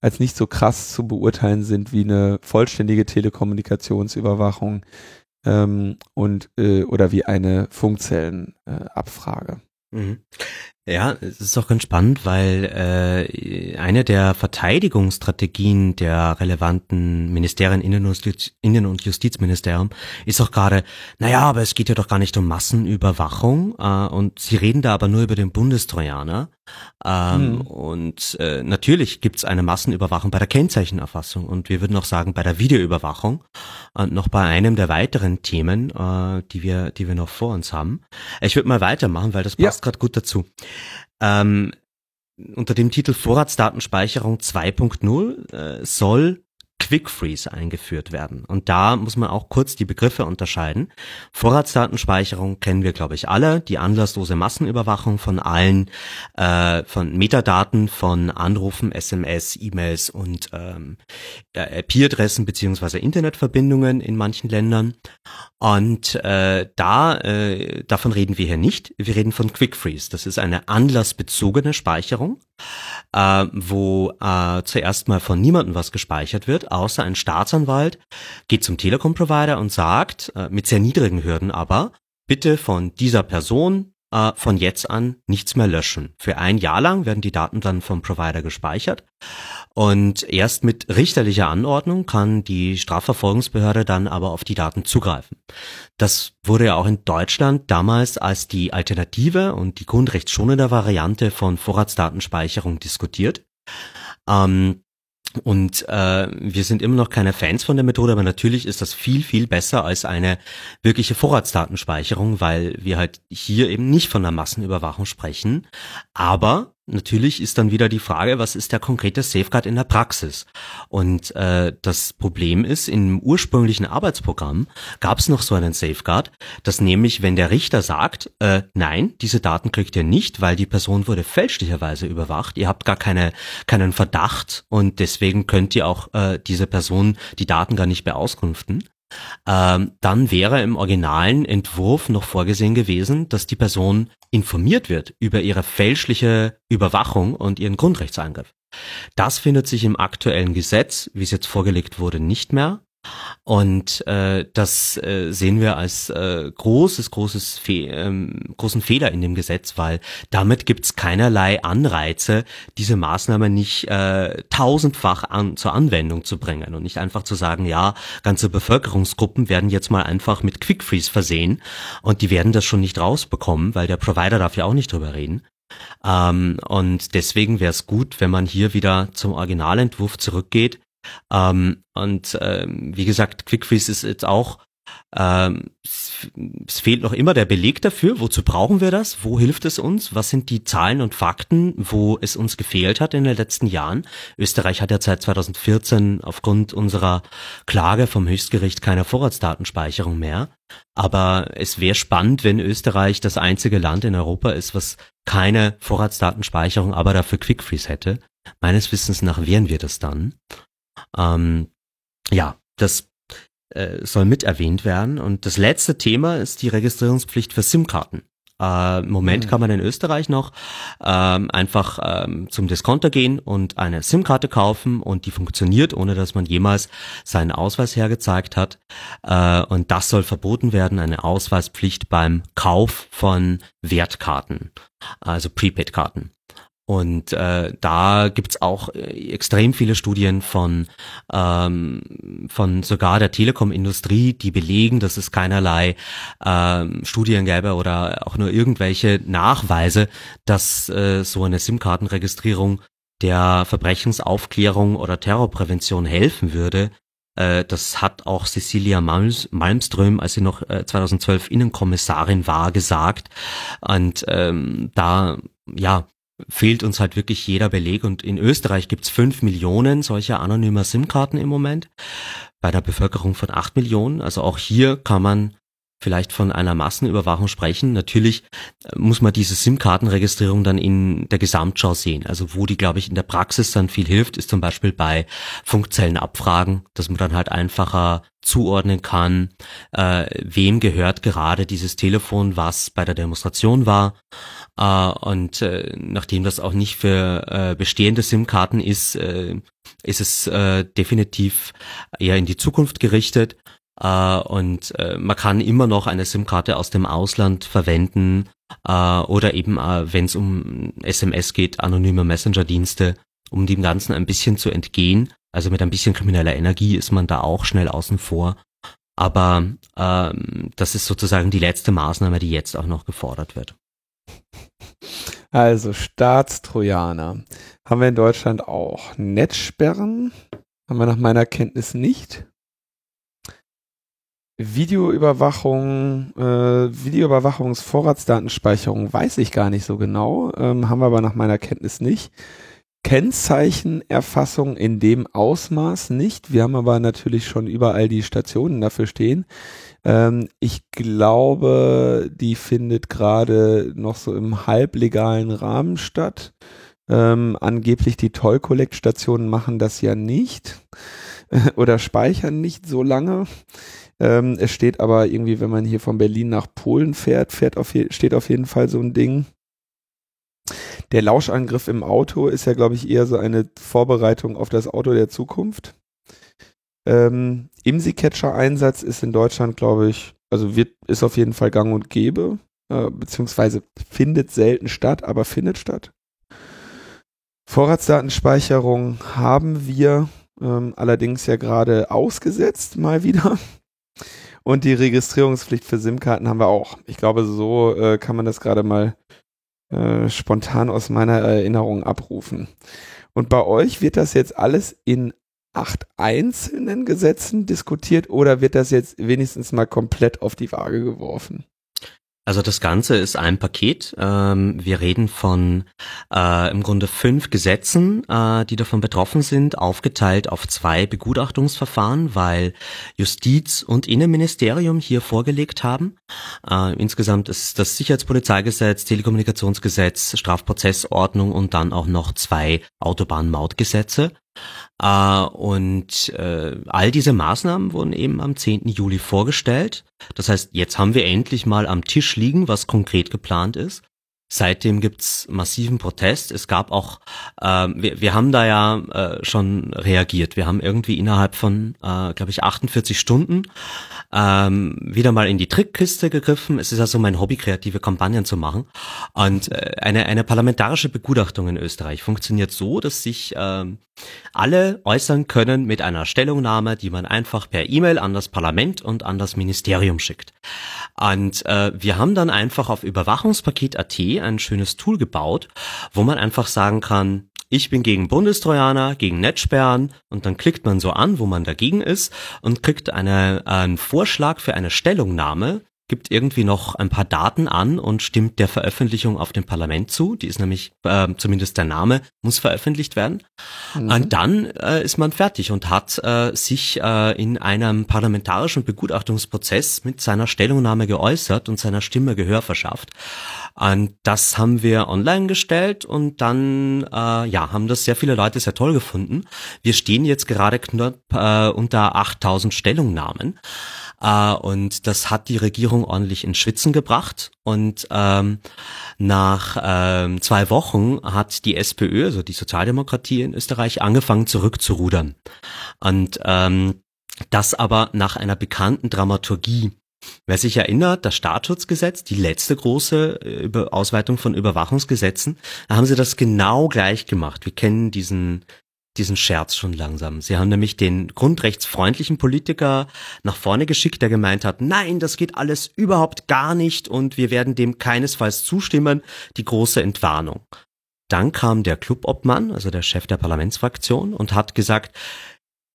als nicht so krass zu beurteilen sind wie eine vollständige Telekommunikationsüberwachung, ähm, und äh, oder wie eine Funkzellenabfrage. Äh, mhm. Ja, es ist auch ganz spannend, weil äh, eine der Verteidigungsstrategien der relevanten Ministerien, Innen- und, Justiz, Innen und Justizministerium, ist auch gerade, naja, aber es geht ja doch gar nicht um Massenüberwachung äh, und sie reden da aber nur über den Bundestrojaner. Ähm, mhm. Und äh, natürlich gibt's eine Massenüberwachung bei der Kennzeichenerfassung und wir würden auch sagen bei der Videoüberwachung und noch bei einem der weiteren Themen, äh, die wir, die wir noch vor uns haben. Ich würde mal weitermachen, weil das passt ja. gerade gut dazu. Ähm, unter dem Titel Vorratsdatenspeicherung 2.0 äh, soll Quick Freeze eingeführt werden. Und da muss man auch kurz die Begriffe unterscheiden. Vorratsdatenspeicherung kennen wir, glaube ich, alle. Die anlasslose Massenüberwachung von allen, äh, von Metadaten, von Anrufen, SMS, E-Mails und ähm, IP-Adressen beziehungsweise Internetverbindungen in manchen Ländern. Und äh, da, äh, davon reden wir hier nicht. Wir reden von Quick Freeze. Das ist eine anlassbezogene Speicherung, äh, wo äh, zuerst mal von niemandem was gespeichert wird, außer ein Staatsanwalt geht zum Telekom-Provider und sagt, äh, mit sehr niedrigen Hürden aber, bitte von dieser Person äh, von jetzt an nichts mehr löschen. Für ein Jahr lang werden die Daten dann vom Provider gespeichert und erst mit richterlicher Anordnung kann die Strafverfolgungsbehörde dann aber auf die Daten zugreifen. Das wurde ja auch in Deutschland damals als die Alternative und die grundrechtsschonende Variante von Vorratsdatenspeicherung diskutiert. Ähm, und äh, wir sind immer noch keine Fans von der Methode, aber natürlich ist das viel, viel besser als eine wirkliche Vorratsdatenspeicherung, weil wir halt hier eben nicht von der Massenüberwachung sprechen. Aber natürlich ist dann wieder die Frage, was ist der konkrete Safeguard in der Praxis? Und äh, das Problem ist, im ursprünglichen Arbeitsprogramm gab es noch so einen Safeguard, dass nämlich, wenn der Richter sagt, äh, nein, diese Daten kriegt ihr nicht, weil die Person wurde fälschlicherweise überwacht, ihr habt gar keine, keinen Verdacht und deswegen könnt ihr auch äh, diese Person die Daten gar nicht beauskunften, ähm, dann wäre im originalen Entwurf noch vorgesehen gewesen, dass die Person informiert wird über ihre fälschliche Überwachung und ihren Grundrechtseingriff. Das findet sich im aktuellen Gesetz, wie es jetzt vorgelegt wurde, nicht mehr. Und äh, das äh, sehen wir als äh, großes, großes Fe ähm, großen Fehler in dem Gesetz, weil damit gibt's keinerlei Anreize, diese Maßnahme nicht äh, tausendfach an, zur Anwendung zu bringen und nicht einfach zu sagen, ja, ganze Bevölkerungsgruppen werden jetzt mal einfach mit Quick Freeze versehen und die werden das schon nicht rausbekommen, weil der Provider darf ja auch nicht drüber reden. Ähm, und deswegen wäre es gut, wenn man hier wieder zum Originalentwurf zurückgeht, ähm, und ähm, wie gesagt, QuickFreeze ist jetzt auch ähm, es fehlt noch immer der Beleg dafür. Wozu brauchen wir das? Wo hilft es uns? Was sind die Zahlen und Fakten, wo es uns gefehlt hat in den letzten Jahren? Österreich hat ja seit 2014 aufgrund unserer Klage vom Höchstgericht keine Vorratsdatenspeicherung mehr. Aber es wäre spannend, wenn Österreich das einzige Land in Europa ist, was keine Vorratsdatenspeicherung, aber dafür Quickfreeze hätte. Meines Wissens nach wären wir das dann. Ähm, ja, das äh, soll mit erwähnt werden. Und das letzte Thema ist die Registrierungspflicht für SIM-Karten. Äh, Im Moment mhm. kann man in Österreich noch ähm, einfach ähm, zum Discounter gehen und eine SIM-Karte kaufen und die funktioniert, ohne dass man jemals seinen Ausweis hergezeigt hat. Äh, und das soll verboten werden, eine Ausweispflicht beim Kauf von Wertkarten, also Prepaid-Karten. Und äh, da gibt's auch äh, extrem viele Studien von, ähm, von sogar der Telekom-Industrie, die belegen, dass es keinerlei ähm, Studien gäbe oder auch nur irgendwelche Nachweise, dass äh, so eine SIM-Kartenregistrierung der Verbrechensaufklärung oder Terrorprävention helfen würde. Äh, das hat auch Cecilia Malmström, als sie noch äh, 2012 Innenkommissarin war, gesagt. Und ähm, da ja, fehlt uns halt wirklich jeder Beleg. Und in Österreich gibt's fünf Millionen solcher anonymer SIM-Karten im Moment, bei der Bevölkerung von acht Millionen. Also auch hier kann man vielleicht von einer Massenüberwachung sprechen. Natürlich äh, muss man diese SIM-Kartenregistrierung dann in der Gesamtschau sehen. Also wo die, glaube ich, in der Praxis dann viel hilft, ist zum Beispiel bei Funkzellenabfragen, dass man dann halt einfacher zuordnen kann, äh, wem gehört gerade dieses Telefon, was bei der Demonstration war. Äh, und äh, nachdem das auch nicht für äh, bestehende SIM-Karten ist, äh, ist es äh, definitiv eher in die Zukunft gerichtet. Uh, und uh, man kann immer noch eine SIM-Karte aus dem Ausland verwenden uh, oder eben, wenn es um SMS geht, anonyme Messenger-Dienste, um dem Ganzen ein bisschen zu entgehen. Also mit ein bisschen krimineller Energie ist man da auch schnell außen vor. Aber ähm, das ist sozusagen die letzte Maßnahme, die jetzt auch noch gefordert wird. Also Staatstrojaner haben wir in Deutschland auch. Netzsperren haben wir nach meiner Kenntnis nicht. Videoüberwachung, äh, Videoüberwachungsvorratsdatenspeicherung weiß ich gar nicht so genau, ähm, haben wir aber nach meiner Kenntnis nicht. Kennzeichenerfassung in dem Ausmaß nicht. Wir haben aber natürlich schon überall die Stationen dafür stehen. Ähm, ich glaube, die findet gerade noch so im halblegalen Rahmen statt. Ähm, angeblich die Toll Collect Stationen machen das ja nicht oder speichern nicht so lange. Ähm, es steht aber irgendwie, wenn man hier von Berlin nach Polen fährt, fährt auf steht auf jeden Fall so ein Ding. Der Lauschangriff im Auto ist ja, glaube ich, eher so eine Vorbereitung auf das Auto der Zukunft. Ähm, IMSI-Catcher-Einsatz ist in Deutschland, glaube ich, also wird, ist auf jeden Fall gang und gäbe, äh, beziehungsweise findet selten statt, aber findet statt. Vorratsdatenspeicherung haben wir ähm, allerdings ja gerade ausgesetzt, mal wieder. Und die Registrierungspflicht für SIM-Karten haben wir auch. Ich glaube, so äh, kann man das gerade mal äh, spontan aus meiner Erinnerung abrufen. Und bei euch wird das jetzt alles in acht einzelnen Gesetzen diskutiert oder wird das jetzt wenigstens mal komplett auf die Waage geworfen? Also das Ganze ist ein Paket. Ähm, wir reden von äh, im Grunde fünf Gesetzen, äh, die davon betroffen sind, aufgeteilt auf zwei Begutachtungsverfahren, weil Justiz und Innenministerium hier vorgelegt haben. Äh, insgesamt ist das Sicherheitspolizeigesetz, Telekommunikationsgesetz, Strafprozessordnung und dann auch noch zwei Autobahnmautgesetze. Äh, und äh, all diese Maßnahmen wurden eben am 10. Juli vorgestellt. Das heißt, jetzt haben wir endlich mal am Tisch liegen, was konkret geplant ist. Seitdem gibt's massiven Protest. Es gab auch, äh, wir, wir haben da ja äh, schon reagiert. Wir haben irgendwie innerhalb von, äh, glaube ich, 48 Stunden ähm, wieder mal in die Trickkiste gegriffen. Es ist also mein Hobby, kreative Kampagnen zu machen. Und äh, eine, eine parlamentarische Begutachtung in Österreich funktioniert so, dass sich ähm, alle äußern können mit einer Stellungnahme, die man einfach per E-Mail an das Parlament und an das Ministerium schickt. Und äh, wir haben dann einfach auf Überwachungspaket.at ein schönes Tool gebaut, wo man einfach sagen kann, ich bin gegen Bundestrojaner, gegen Netzsperren und dann klickt man so an, wo man dagegen ist und kriegt eine, einen Vorschlag für eine Stellungnahme, gibt irgendwie noch ein paar Daten an und stimmt der Veröffentlichung auf dem Parlament zu. Die ist nämlich, äh, zumindest der Name muss veröffentlicht werden. Mhm. Und dann äh, ist man fertig und hat äh, sich äh, in einem parlamentarischen Begutachtungsprozess mit seiner Stellungnahme geäußert und seiner Stimme Gehör verschafft. Und das haben wir online gestellt und dann äh, ja haben das sehr viele Leute sehr toll gefunden. Wir stehen jetzt gerade knapp äh, unter 8000 Stellungnahmen. Äh, und das hat die Regierung ordentlich in Schwitzen gebracht. Und ähm, nach ähm, zwei Wochen hat die SPÖ, also die Sozialdemokratie in Österreich, angefangen zurückzurudern. Und ähm, das aber nach einer bekannten Dramaturgie. Wer sich erinnert, das Staatsschutzgesetz, die letzte große äh, Ausweitung von Überwachungsgesetzen, da haben sie das genau gleich gemacht. Wir kennen diesen diesen Scherz schon langsam. Sie haben nämlich den grundrechtsfreundlichen Politiker nach vorne geschickt, der gemeint hat, nein, das geht alles überhaupt gar nicht und wir werden dem keinesfalls zustimmen, die große Entwarnung. Dann kam der Clubobmann, also der Chef der Parlamentsfraktion, und hat gesagt,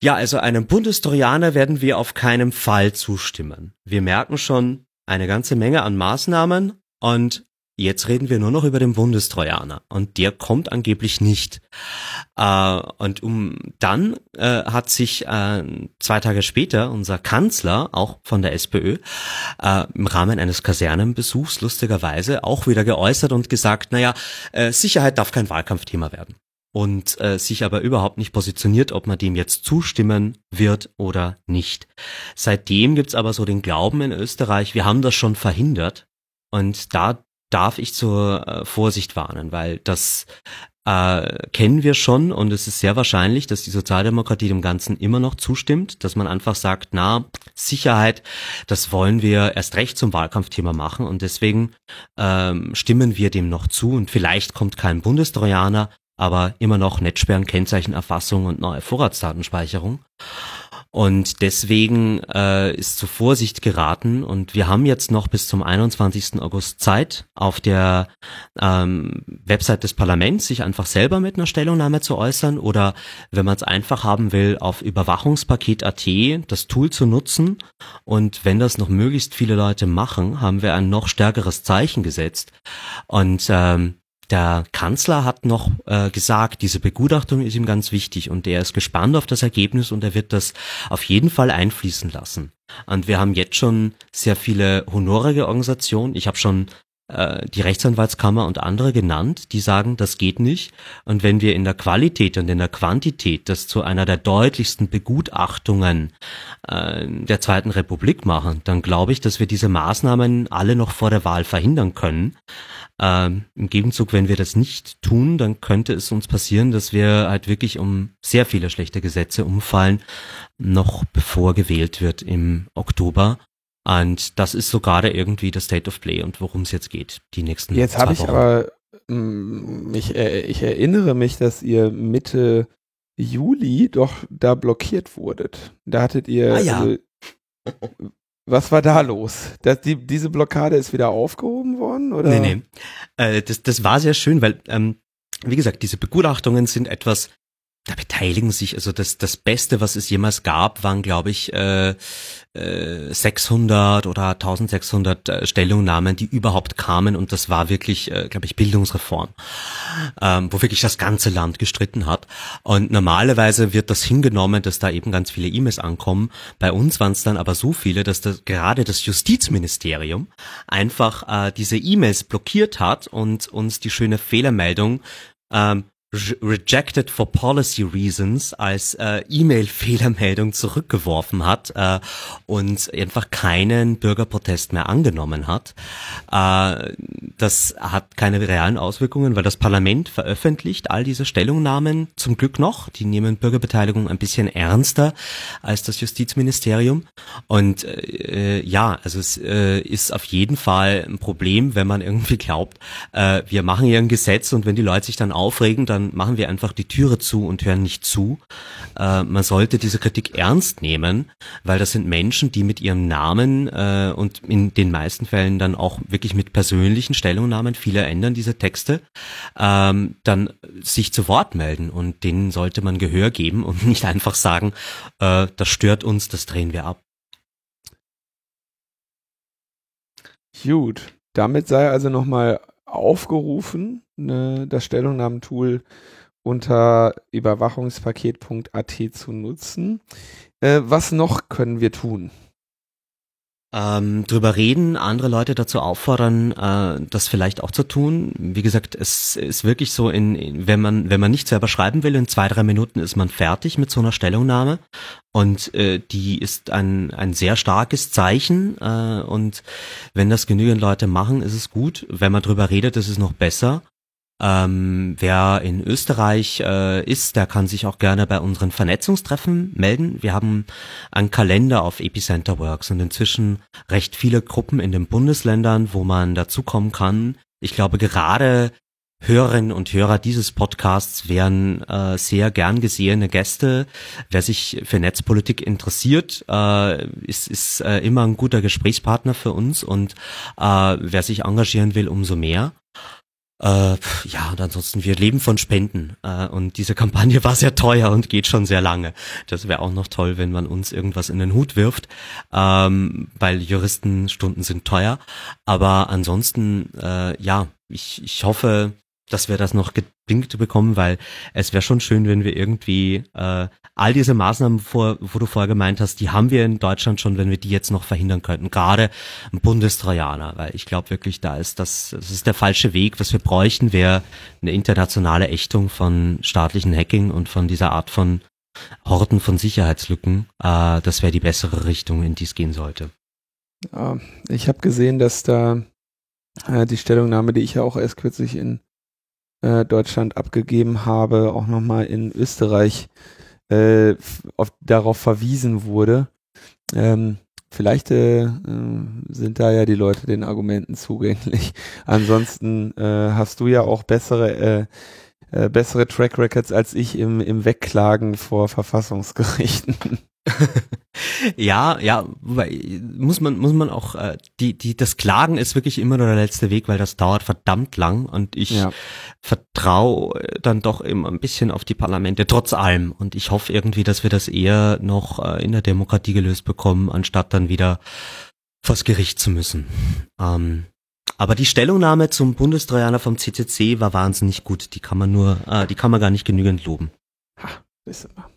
ja, also einem Bundestrojaner werden wir auf keinen Fall zustimmen. Wir merken schon eine ganze Menge an Maßnahmen und Jetzt reden wir nur noch über den Bundestrojaner und der kommt angeblich nicht. Äh, und um dann äh, hat sich äh, zwei Tage später unser Kanzler, auch von der SPÖ, äh, im Rahmen eines Kasernenbesuchs lustigerweise auch wieder geäußert und gesagt, naja, äh, Sicherheit darf kein Wahlkampfthema werden. Und äh, sich aber überhaupt nicht positioniert, ob man dem jetzt zustimmen wird oder nicht. Seitdem gibt's aber so den Glauben in Österreich, wir haben das schon verhindert. Und da darf ich zur äh, Vorsicht warnen, weil das äh, kennen wir schon und es ist sehr wahrscheinlich, dass die Sozialdemokratie dem Ganzen immer noch zustimmt, dass man einfach sagt, na, Sicherheit, das wollen wir erst recht zum Wahlkampfthema machen und deswegen ähm, stimmen wir dem noch zu und vielleicht kommt kein Bundestrojaner, aber immer noch Netzsperren, Kennzeichenerfassung und neue Vorratsdatenspeicherung. Und deswegen äh, ist zu Vorsicht geraten und wir haben jetzt noch bis zum 21. August Zeit, auf der ähm, Website des Parlaments sich einfach selber mit einer Stellungnahme zu äußern oder wenn man es einfach haben will, auf Überwachungspaket.at das Tool zu nutzen. Und wenn das noch möglichst viele Leute machen, haben wir ein noch stärkeres Zeichen gesetzt. Und ähm, der Kanzler hat noch äh, gesagt, diese Begutachtung ist ihm ganz wichtig und er ist gespannt auf das Ergebnis und er wird das auf jeden Fall einfließen lassen. Und wir haben jetzt schon sehr viele honorige Organisationen. Ich habe schon äh, die Rechtsanwaltskammer und andere genannt, die sagen, das geht nicht. Und wenn wir in der Qualität und in der Quantität das zu einer der deutlichsten Begutachtungen äh, der Zweiten Republik machen, dann glaube ich, dass wir diese Maßnahmen alle noch vor der Wahl verhindern können. Ähm, Im Gegenzug, wenn wir das nicht tun, dann könnte es uns passieren, dass wir halt wirklich um sehr viele schlechte Gesetze umfallen, noch bevor gewählt wird im Oktober. Und das ist so gerade irgendwie das State of Play und worum es jetzt geht, die nächsten Jetzt habe ich aber, mm, ich, ich erinnere mich, dass ihr Mitte Juli doch da blockiert wurdet. Da hattet ihr, ah, ja. also, was war da los? Das, die, diese Blockade ist wieder aufgehoben worden? Oder? Nee, nee. Äh, das, das war sehr schön, weil, ähm, wie gesagt, diese Begutachtungen sind etwas, da beteiligen sich, also das, das Beste, was es jemals gab, waren, glaube ich, äh, äh, 600 oder 1600 äh, Stellungnahmen, die überhaupt kamen und das war wirklich, äh, glaube ich, Bildungsreform, ähm, wo wirklich das ganze Land gestritten hat. Und normalerweise wird das hingenommen, dass da eben ganz viele E-Mails ankommen. Bei uns waren es dann aber so viele, dass das, gerade das Justizministerium einfach äh, diese E-Mails blockiert hat und uns die schöne Fehlermeldung ähm, rejected for policy reasons als äh, E-Mail-Fehlermeldung zurückgeworfen hat äh, und einfach keinen Bürgerprotest mehr angenommen hat. Äh, das hat keine realen Auswirkungen, weil das Parlament veröffentlicht all diese Stellungnahmen zum Glück noch. Die nehmen Bürgerbeteiligung ein bisschen ernster als das Justizministerium. Und äh, ja, also es äh, ist auf jeden Fall ein Problem, wenn man irgendwie glaubt, äh, wir machen hier ein Gesetz und wenn die Leute sich dann aufregen, dann dann machen wir einfach die Türe zu und hören nicht zu. Äh, man sollte diese Kritik ernst nehmen, weil das sind Menschen, die mit ihrem Namen äh, und in den meisten Fällen dann auch wirklich mit persönlichen Stellungnahmen, viele ändern diese Texte, ähm, dann sich zu Wort melden und denen sollte man Gehör geben und nicht einfach sagen, äh, das stört uns, das drehen wir ab. Gut, damit sei also nochmal aufgerufen, ne, das Stellungnahmentool unter überwachungspaket.at zu nutzen. Äh, was noch können wir tun? Ähm, drüber reden, andere Leute dazu auffordern, äh, das vielleicht auch zu tun. Wie gesagt, es ist wirklich so, in, in, wenn man wenn man nicht selber schreiben will, in zwei drei Minuten ist man fertig mit so einer Stellungnahme und äh, die ist ein ein sehr starkes Zeichen äh, und wenn das genügend Leute machen, ist es gut. Wenn man drüber redet, ist es noch besser. Ähm, wer in Österreich äh, ist, der kann sich auch gerne bei unseren Vernetzungstreffen melden. Wir haben einen Kalender auf Epicenter Works und inzwischen recht viele Gruppen in den Bundesländern, wo man dazukommen kann. Ich glaube, gerade Hörerinnen und Hörer dieses Podcasts wären äh, sehr gern gesehene Gäste. Wer sich für Netzpolitik interessiert, äh, ist, ist äh, immer ein guter Gesprächspartner für uns und äh, wer sich engagieren will, umso mehr. Äh, ja, und ansonsten, wir leben von Spenden. Äh, und diese Kampagne war sehr teuer und geht schon sehr lange. Das wäre auch noch toll, wenn man uns irgendwas in den Hut wirft, ähm, weil Juristenstunden sind teuer. Aber ansonsten, äh, ja, ich, ich hoffe, dass wir das noch gedingt bekommen, weil es wäre schon schön, wenn wir irgendwie äh, all diese Maßnahmen, vor, wo du vorher gemeint hast, die haben wir in Deutschland schon, wenn wir die jetzt noch verhindern könnten. Gerade ein Bundestrojaner, weil ich glaube wirklich, da ist das, das ist der falsche Weg. Was wir bräuchten, wäre eine internationale Ächtung von staatlichen Hacking und von dieser Art von Horten von Sicherheitslücken. Äh, das wäre die bessere Richtung, in die es gehen sollte. Ich habe gesehen, dass da äh, die Stellungnahme, die ich ja auch erst kürzlich in äh, Deutschland abgegeben habe, auch nochmal in Österreich äh, auf, darauf verwiesen wurde. Ähm, vielleicht äh, sind da ja die Leute den Argumenten zugänglich. Ansonsten äh, hast du ja auch bessere äh, äh, bessere Track Records als ich im, im Wegklagen vor Verfassungsgerichten. ja, ja, muss man muss man auch äh, die die das Klagen ist wirklich immer nur der letzte Weg, weil das dauert verdammt lang und ich ja. vertraue dann doch immer ein bisschen auf die Parlamente trotz allem und ich hoffe irgendwie, dass wir das eher noch äh, in der Demokratie gelöst bekommen, anstatt dann wieder vors Gericht zu müssen. Ähm, Aber die Stellungnahme zum Bundestrojaner vom CCC war wahnsinnig gut. Die kann man nur, äh, die kann man gar nicht genügend loben. Ha, wissen wir.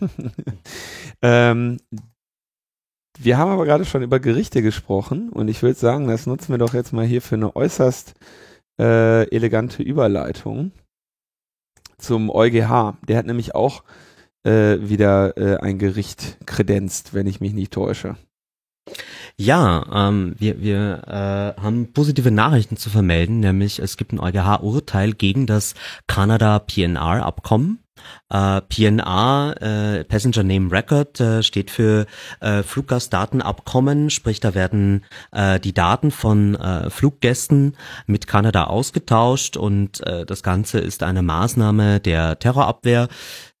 ähm, wir haben aber gerade schon über Gerichte gesprochen und ich würde sagen, das nutzen wir doch jetzt mal hier für eine äußerst äh, elegante Überleitung zum EuGH. Der hat nämlich auch äh, wieder äh, ein Gericht kredenzt, wenn ich mich nicht täusche. Ja, ähm, wir, wir äh, haben positive Nachrichten zu vermelden, nämlich es gibt ein EuGH-Urteil gegen das Kanada-PNR-Abkommen. Uh, PNR, äh, Passenger Name Record, äh, steht für äh, Fluggastdatenabkommen, sprich da werden äh, die Daten von äh, Fluggästen mit Kanada ausgetauscht und äh, das Ganze ist eine Maßnahme der Terrorabwehr.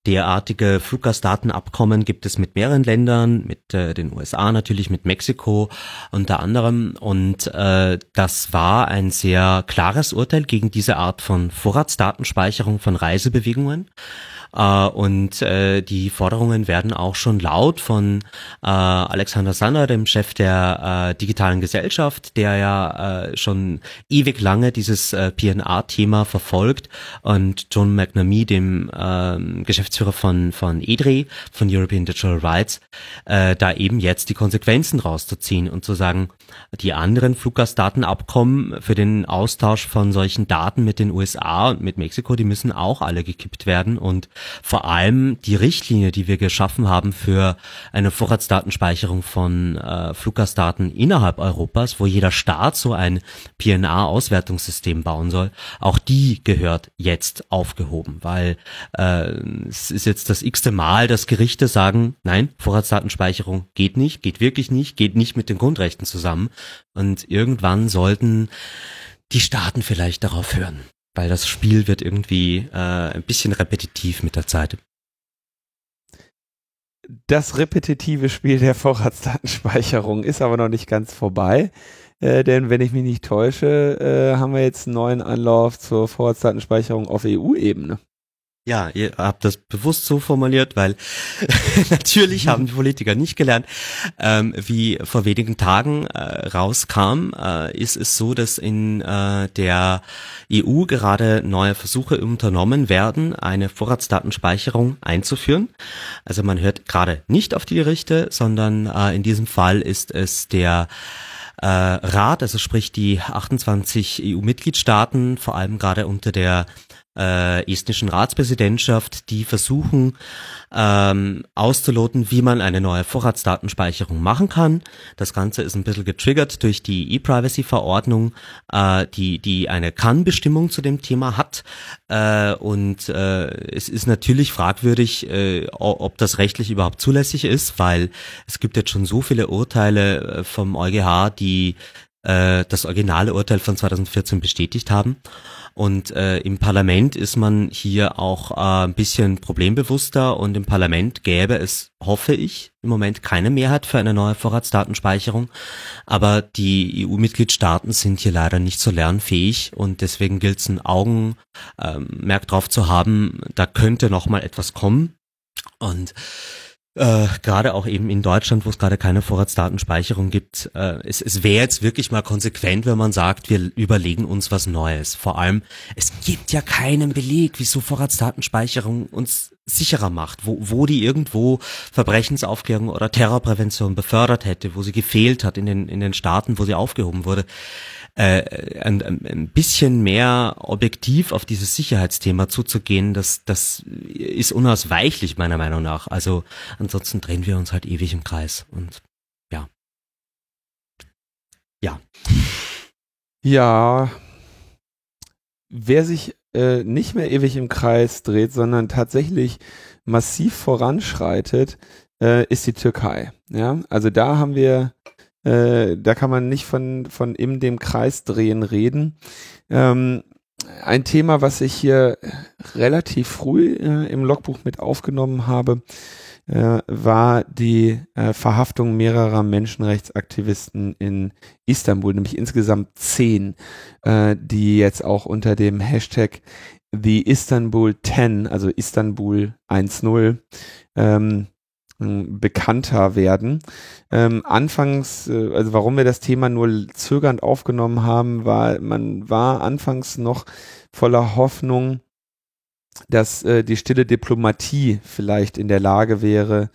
Derartige Fluggastdatenabkommen gibt es mit mehreren Ländern, mit äh, den USA natürlich, mit Mexiko unter anderem. Und äh, das war ein sehr klares Urteil gegen diese Art von Vorratsdatenspeicherung von Reisebewegungen. Äh, und äh, die Forderungen werden auch schon laut von äh, Alexander Sander, dem Chef der digitalen Gesellschaft, der ja schon ewig lange dieses PNA-Thema verfolgt. Und John McNamee, dem äh, Geschäftsführer von, von EDRE, von European Digital Rights, da eben jetzt die Konsequenzen rauszuziehen und zu sagen, die anderen Fluggastdatenabkommen für den Austausch von solchen Daten mit den USA und mit Mexiko, die müssen auch alle gekippt werden. Und vor allem die Richtlinie, die wir geschaffen haben für eine Vorratsdatenspeicherung von äh, Fluggastdaten innerhalb Europas, wo jeder Staat so ein PNA-Auswertungssystem bauen soll, auch die gehört jetzt aufgehoben, weil äh, es ist jetzt das x-te Mal, dass Gerichte sagen, nein, Vorratsdatenspeicherung geht nicht, geht wirklich nicht, geht nicht mit den Grundrechten zusammen. Und irgendwann sollten die Staaten vielleicht darauf hören weil das Spiel wird irgendwie äh, ein bisschen repetitiv mit der Zeit. Das repetitive Spiel der Vorratsdatenspeicherung ist aber noch nicht ganz vorbei. Äh, denn wenn ich mich nicht täusche, äh, haben wir jetzt einen neuen Anlauf zur Vorratsdatenspeicherung auf EU-Ebene. Ja, ihr habt das bewusst so formuliert, weil natürlich haben die Politiker nicht gelernt. Ähm, wie vor wenigen Tagen äh, rauskam, äh, ist es so, dass in äh, der EU gerade neue Versuche unternommen werden, eine Vorratsdatenspeicherung einzuführen. Also man hört gerade nicht auf die Gerichte, sondern äh, in diesem Fall ist es der äh, Rat, also sprich die 28 EU-Mitgliedstaaten, vor allem gerade unter der äh, estnischen Ratspräsidentschaft, die versuchen ähm, auszuloten, wie man eine neue Vorratsdatenspeicherung machen kann. Das Ganze ist ein bisschen getriggert durch die E-Privacy-Verordnung, äh, die, die eine Kann-Bestimmung zu dem Thema hat. Äh, und äh, es ist natürlich fragwürdig, äh, ob das rechtlich überhaupt zulässig ist, weil es gibt jetzt schon so viele Urteile äh, vom EuGH, die äh, das originale Urteil von 2014 bestätigt haben. Und äh, im Parlament ist man hier auch äh, ein bisschen problembewusster und im Parlament gäbe es, hoffe ich, im Moment keine Mehrheit für eine neue Vorratsdatenspeicherung. Aber die EU-Mitgliedstaaten sind hier leider nicht so lernfähig und deswegen gilt es ein Augenmerk ähm, drauf zu haben, da könnte noch mal etwas kommen. Und äh, gerade auch eben in Deutschland, wo es gerade keine Vorratsdatenspeicherung gibt, äh, es, es wäre jetzt wirklich mal konsequent, wenn man sagt, wir überlegen uns was Neues. Vor allem, es gibt ja keinen Beleg, wieso Vorratsdatenspeicherung uns sicherer macht, wo, wo die irgendwo Verbrechensaufklärung oder Terrorprävention befördert hätte, wo sie gefehlt hat in den, in den Staaten, wo sie aufgehoben wurde äh, ein, ein bisschen mehr objektiv auf dieses Sicherheitsthema zuzugehen, das, das ist unausweichlich meiner Meinung nach. Also ansonsten drehen wir uns halt ewig im Kreis und ja. Ja. Ja. Wer sich äh, nicht mehr ewig im Kreis dreht, sondern tatsächlich massiv voranschreitet, äh, ist die Türkei. Ja, also da haben wir äh, da kann man nicht von, von in dem Kreis drehen reden. Ähm, ein Thema, was ich hier relativ früh äh, im Logbuch mit aufgenommen habe, äh, war die äh, Verhaftung mehrerer Menschenrechtsaktivisten in Istanbul, nämlich insgesamt zehn, äh, die jetzt auch unter dem Hashtag The Istanbul 10, also Istanbul 1.0, ähm, bekannter werden. Ähm, anfangs, äh, also warum wir das Thema nur zögernd aufgenommen haben, war, man war anfangs noch voller Hoffnung, dass äh, die stille Diplomatie vielleicht in der Lage wäre,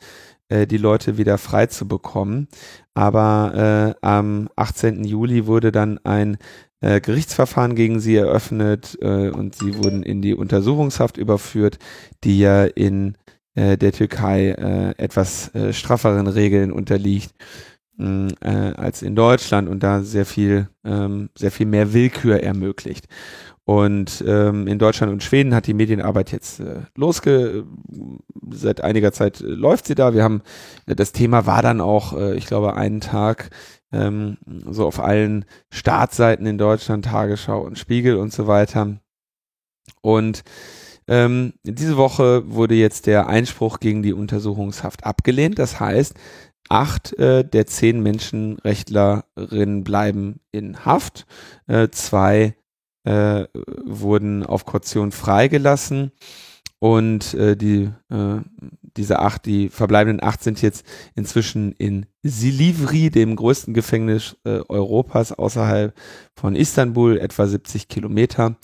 äh, die Leute wieder frei zu bekommen. Aber äh, am 18. Juli wurde dann ein äh, Gerichtsverfahren gegen sie eröffnet äh, und sie wurden in die Untersuchungshaft überführt, die ja in äh, der Türkei äh, etwas äh, strafferen Regeln unterliegt mh, äh, als in Deutschland und da sehr viel, ähm, sehr viel mehr Willkür ermöglicht. Und ähm, in Deutschland und Schweden hat die Medienarbeit jetzt äh, losge, seit einiger Zeit äh, läuft sie da. Wir haben, äh, das Thema war dann auch, äh, ich glaube, einen Tag ähm, so auf allen Startseiten in Deutschland, Tagesschau und Spiegel und so weiter. Und ähm, diese Woche wurde jetzt der Einspruch gegen die Untersuchungshaft abgelehnt. Das heißt, acht äh, der zehn Menschenrechtlerinnen bleiben in Haft. Äh, zwei äh, wurden auf Kaution freigelassen. Und äh, die, äh, diese acht, die verbleibenden acht sind jetzt inzwischen in Silivri, dem größten Gefängnis äh, Europas außerhalb von Istanbul, etwa 70 Kilometer.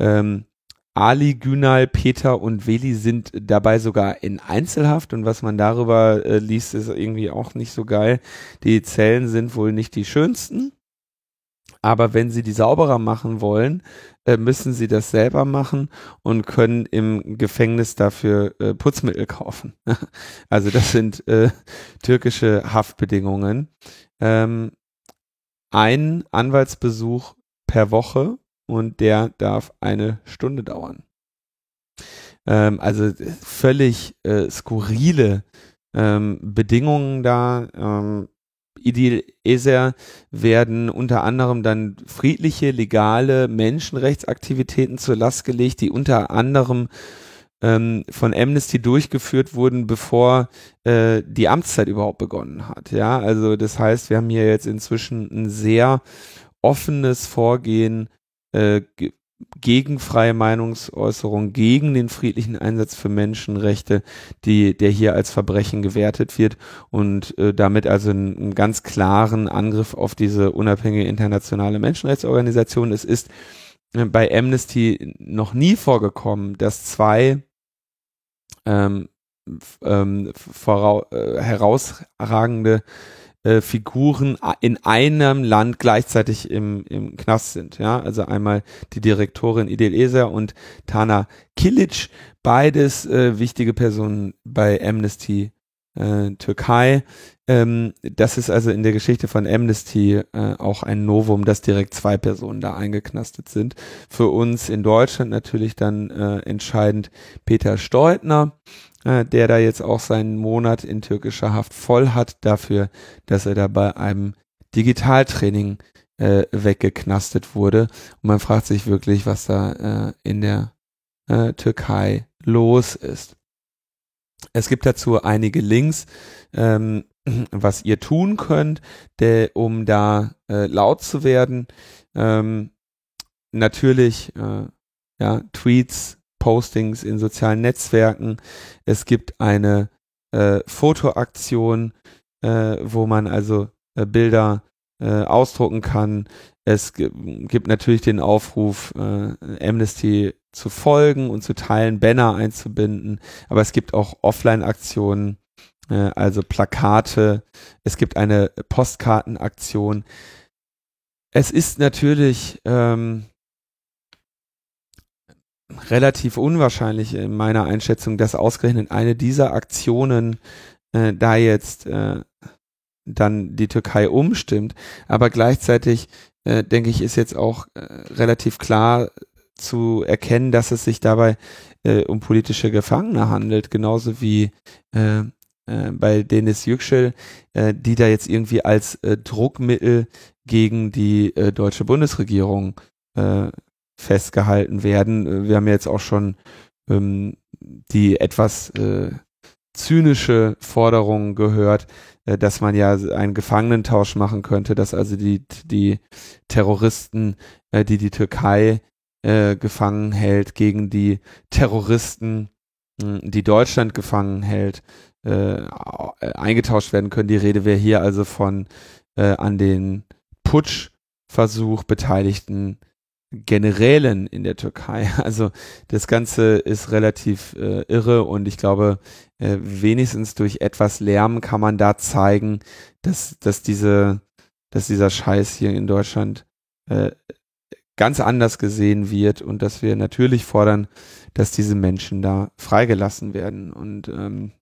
Ähm, Ali, Günal, Peter und Veli sind dabei sogar in Einzelhaft und was man darüber äh, liest, ist irgendwie auch nicht so geil. Die Zellen sind wohl nicht die schönsten, aber wenn sie die sauberer machen wollen, äh, müssen sie das selber machen und können im Gefängnis dafür äh, Putzmittel kaufen. also das sind äh, türkische Haftbedingungen. Ähm, ein Anwaltsbesuch per Woche und der darf eine Stunde dauern. Ähm, also völlig äh, skurrile ähm, Bedingungen da. Ähm, Idil Eser werden unter anderem dann friedliche, legale Menschenrechtsaktivitäten zur Last gelegt, die unter anderem ähm, von Amnesty durchgeführt wurden, bevor äh, die Amtszeit überhaupt begonnen hat. Ja, also das heißt, wir haben hier jetzt inzwischen ein sehr offenes Vorgehen äh, gegen freie Meinungsäußerung, gegen den friedlichen Einsatz für Menschenrechte, die, der hier als Verbrechen gewertet wird und äh, damit also einen, einen ganz klaren Angriff auf diese unabhängige internationale Menschenrechtsorganisation. Es ist äh, bei Amnesty noch nie vorgekommen, dass zwei ähm, ähm, äh, herausragende äh, Figuren in einem Land gleichzeitig im, im Knast sind. Ja, also einmal die Direktorin Idil Eser und Tana Kilic, beides äh, wichtige Personen bei Amnesty äh, Türkei. Ähm, das ist also in der Geschichte von Amnesty äh, auch ein Novum, dass direkt zwei Personen da eingeknastet sind. Für uns in Deutschland natürlich dann äh, entscheidend Peter Steutner, äh, der da jetzt auch seinen Monat in türkischer Haft voll hat dafür, dass er da bei einem Digitaltraining äh, weggeknastet wurde. Und man fragt sich wirklich, was da äh, in der äh, Türkei los ist. Es gibt dazu einige Links, ähm, was ihr tun könnt, der, um da äh, laut zu werden. Ähm, natürlich, äh, ja, Tweets, Postings in sozialen Netzwerken. Es gibt eine äh, Fotoaktion, äh, wo man also äh, Bilder äh, ausdrucken kann. Es gibt natürlich den Aufruf, äh, Amnesty zu folgen und zu teilen, Banner einzubinden. Aber es gibt auch Offline-Aktionen, äh, also Plakate. Es gibt eine Postkartenaktion. Es ist natürlich ähm, relativ unwahrscheinlich in meiner Einschätzung, dass ausgerechnet eine dieser Aktionen äh, da jetzt äh, dann die Türkei umstimmt. Aber gleichzeitig äh, denke ich, ist jetzt auch äh, relativ klar zu erkennen, dass es sich dabei äh, um politische Gefangene handelt, genauso wie äh, äh, bei Denis Yüksel, äh, die da jetzt irgendwie als äh, Druckmittel gegen die äh, deutsche Bundesregierung äh, festgehalten werden. Äh, wir haben jetzt auch schon ähm, die etwas äh, zynische Forderung gehört, äh, dass man ja einen Gefangenentausch machen könnte, dass also die, die Terroristen, äh, die die Türkei äh, gefangen hält, gegen die Terroristen, äh, die Deutschland gefangen hält, äh, eingetauscht werden können. Die Rede wäre hier also von äh, an den Putschversuch beteiligten Generälen in der Türkei. Also das Ganze ist relativ äh, irre und ich glaube, äh, wenigstens durch etwas Lärm kann man da zeigen, dass, dass diese, dass dieser Scheiß hier in Deutschland äh, ganz anders gesehen wird und dass wir natürlich fordern, dass diese Menschen da freigelassen werden. Und ähm,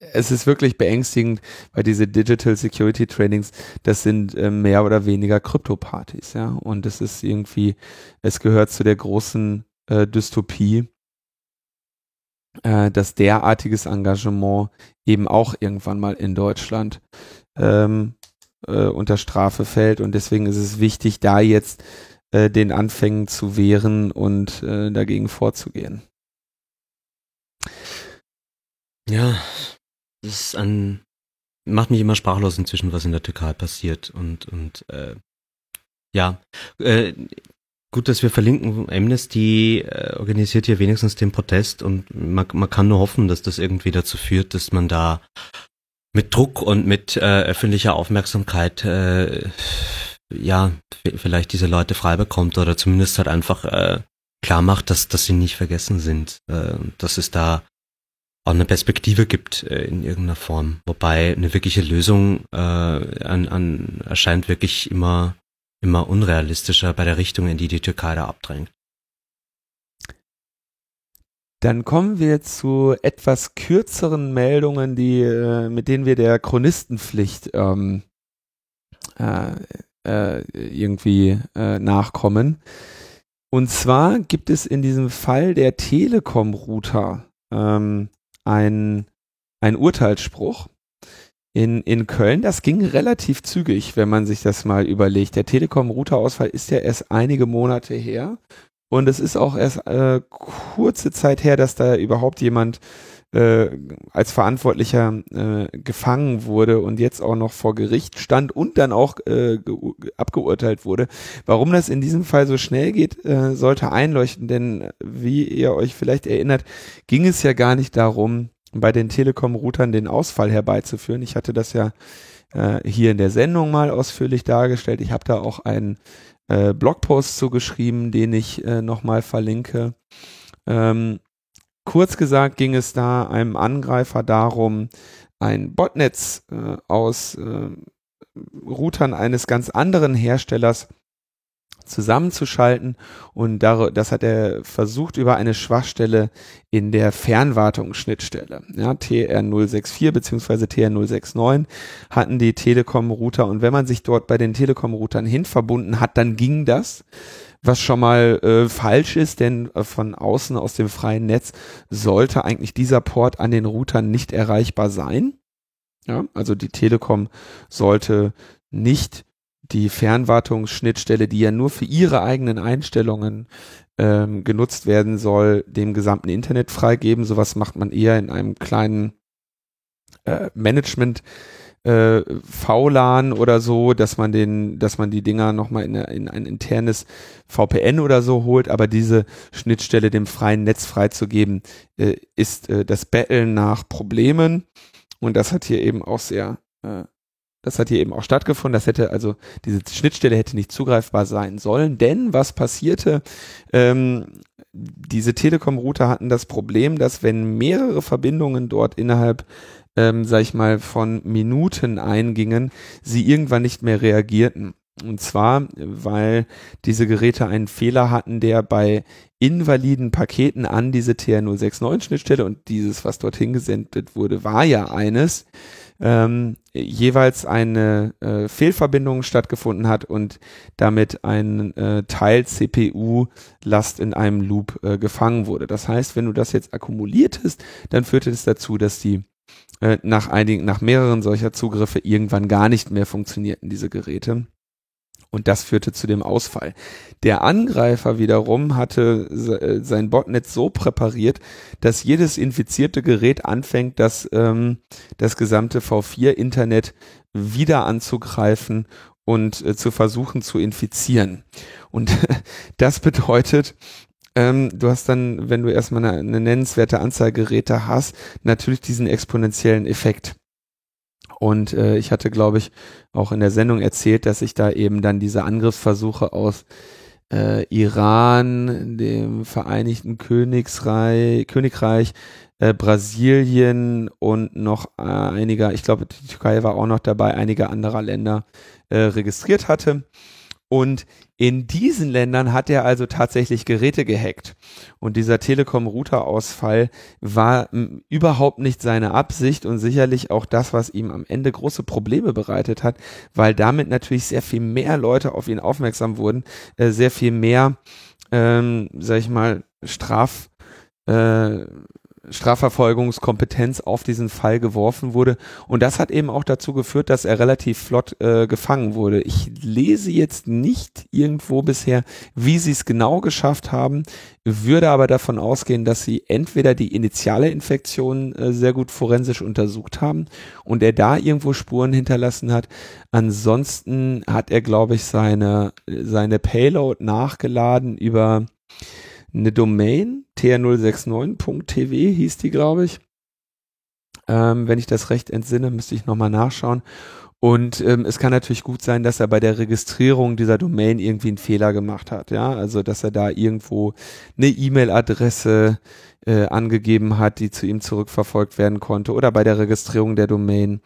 es ist wirklich beängstigend, weil diese Digital Security Trainings, das sind äh, mehr oder weniger Krypto-Partys, ja. Und es ist irgendwie, es gehört zu der großen äh, Dystopie, äh, dass derartiges Engagement eben auch irgendwann mal in Deutschland ähm, äh, unter Strafe fällt. Und deswegen ist es wichtig, da jetzt äh, den Anfängen zu wehren und äh, dagegen vorzugehen. Ja, das ein, macht mich immer sprachlos inzwischen, was in der Türkei passiert und, und äh, ja, äh, gut, dass wir verlinken. Amnesty äh, organisiert hier wenigstens den Protest und man, man kann nur hoffen, dass das irgendwie dazu führt, dass man da mit Druck und mit äh, öffentlicher Aufmerksamkeit äh, ja vielleicht diese Leute frei bekommt oder zumindest halt einfach äh, klar macht, dass dass sie nicht vergessen sind, äh, dass es da auch eine Perspektive gibt äh, in irgendeiner Form. Wobei eine wirkliche Lösung äh, an, an erscheint wirklich immer immer unrealistischer bei der Richtung, in die die Türkei da abdrängt. Dann kommen wir zu etwas kürzeren Meldungen, die äh, mit denen wir der Chronistenpflicht ähm, äh, äh, irgendwie äh, nachkommen. Und zwar gibt es in diesem Fall der Telekom-Router ähm, ein, ein Urteilsspruch in, in Köln. Das ging relativ zügig, wenn man sich das mal überlegt. Der Telekom-Routerausfall ist ja erst einige Monate her. Und es ist auch erst äh, kurze Zeit her, dass da überhaupt jemand äh, als Verantwortlicher äh, gefangen wurde und jetzt auch noch vor Gericht stand und dann auch äh, abgeurteilt wurde. Warum das in diesem Fall so schnell geht, äh, sollte einleuchten, denn wie ihr euch vielleicht erinnert, ging es ja gar nicht darum, bei den Telekom-Routern den Ausfall herbeizuführen. Ich hatte das ja äh, hier in der Sendung mal ausführlich dargestellt. Ich habe da auch einen äh, Blogpost zugeschrieben, den ich äh, nochmal verlinke. Ähm, Kurz gesagt ging es da einem Angreifer darum, ein Botnetz äh, aus äh, Routern eines ganz anderen Herstellers zusammenzuschalten und das hat er versucht über eine Schwachstelle in der Fernwartungsschnittstelle. Ja, TR064 bzw. TR069 hatten die Telekom-Router und wenn man sich dort bei den Telekom-Routern hin verbunden hat, dann ging das was schon mal äh, falsch ist, denn äh, von außen aus dem freien Netz sollte eigentlich dieser Port an den Routern nicht erreichbar sein. Ja, also die Telekom sollte nicht die Fernwartungsschnittstelle, die ja nur für ihre eigenen Einstellungen ähm, genutzt werden soll, dem gesamten Internet freigeben. Sowas macht man eher in einem kleinen äh, Management äh, VLAN oder so, dass man den, dass man die Dinger nochmal in, in ein internes VPN oder so holt, aber diese Schnittstelle dem freien Netz freizugeben, äh, ist äh, das Betteln nach Problemen. Und das hat hier eben auch sehr, äh, das hat hier eben auch stattgefunden. Das hätte also, diese Schnittstelle hätte nicht zugreifbar sein sollen, denn was passierte? Ähm, diese Telekom-Router hatten das Problem, dass wenn mehrere Verbindungen dort innerhalb ähm, sag ich mal, von Minuten eingingen, sie irgendwann nicht mehr reagierten. Und zwar, weil diese Geräte einen Fehler hatten, der bei invaliden Paketen an diese TR069-Schnittstelle und dieses, was dorthin gesendet wurde, war ja eines, ähm, jeweils eine äh, Fehlverbindung stattgefunden hat und damit ein äh, Teil CPU-Last in einem Loop äh, gefangen wurde. Das heißt, wenn du das jetzt akkumuliertest, dann führte es dazu, dass die äh, nach einigen, nach mehreren solcher Zugriffe irgendwann gar nicht mehr funktionierten diese Geräte. Und das führte zu dem Ausfall. Der Angreifer wiederum hatte äh, sein Botnet so präpariert, dass jedes infizierte Gerät anfängt, das, ähm, das gesamte V4-Internet wieder anzugreifen und äh, zu versuchen zu infizieren. Und das bedeutet, ähm, du hast dann, wenn du erstmal eine, eine nennenswerte Anzahl Geräte hast, natürlich diesen exponentiellen Effekt. Und äh, ich hatte, glaube ich, auch in der Sendung erzählt, dass ich da eben dann diese Angriffsversuche aus äh, Iran, dem Vereinigten Königsreich, Königreich, äh, Brasilien und noch äh, einiger, ich glaube, die Türkei war auch noch dabei, einige anderer Länder äh, registriert hatte. Und in diesen Ländern hat er also tatsächlich Geräte gehackt. Und dieser Telekom-Router-Ausfall war überhaupt nicht seine Absicht und sicherlich auch das, was ihm am Ende große Probleme bereitet hat, weil damit natürlich sehr viel mehr Leute auf ihn aufmerksam wurden, äh, sehr viel mehr, ähm, sag ich mal, Straf, äh, Strafverfolgungskompetenz auf diesen Fall geworfen wurde. Und das hat eben auch dazu geführt, dass er relativ flott äh, gefangen wurde. Ich lese jetzt nicht irgendwo bisher, wie sie es genau geschafft haben, würde aber davon ausgehen, dass sie entweder die initiale Infektion äh, sehr gut forensisch untersucht haben und er da irgendwo Spuren hinterlassen hat. Ansonsten hat er, glaube ich, seine, seine Payload nachgeladen über eine Domain, tr069.tv hieß die, glaube ich. Ähm, wenn ich das recht entsinne, müsste ich nochmal nachschauen. Und ähm, es kann natürlich gut sein, dass er bei der Registrierung dieser Domain irgendwie einen Fehler gemacht hat, ja, also dass er da irgendwo eine E-Mail-Adresse äh, angegeben hat, die zu ihm zurückverfolgt werden konnte, oder bei der Registrierung der Domain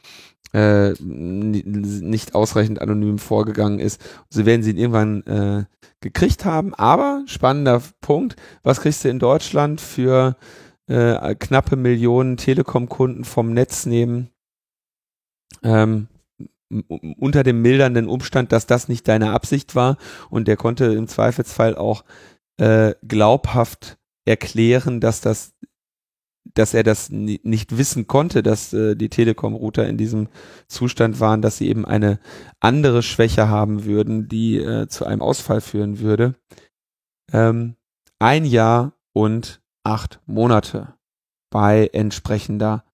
äh, nicht ausreichend anonym vorgegangen ist. So werden sie irgendwann äh, gekriegt haben. Aber spannender Punkt, was kriegst du in Deutschland für äh, knappe Millionen Telekom-Kunden vom Netz nehmen? Ähm, unter dem mildernden Umstand, dass das nicht deine Absicht war und der konnte im Zweifelsfall auch äh, glaubhaft erklären, dass das dass er das nicht wissen konnte, dass äh, die Telekom-Router in diesem Zustand waren, dass sie eben eine andere Schwäche haben würden, die äh, zu einem Ausfall führen würde. Ähm, ein Jahr und acht Monate bei entsprechender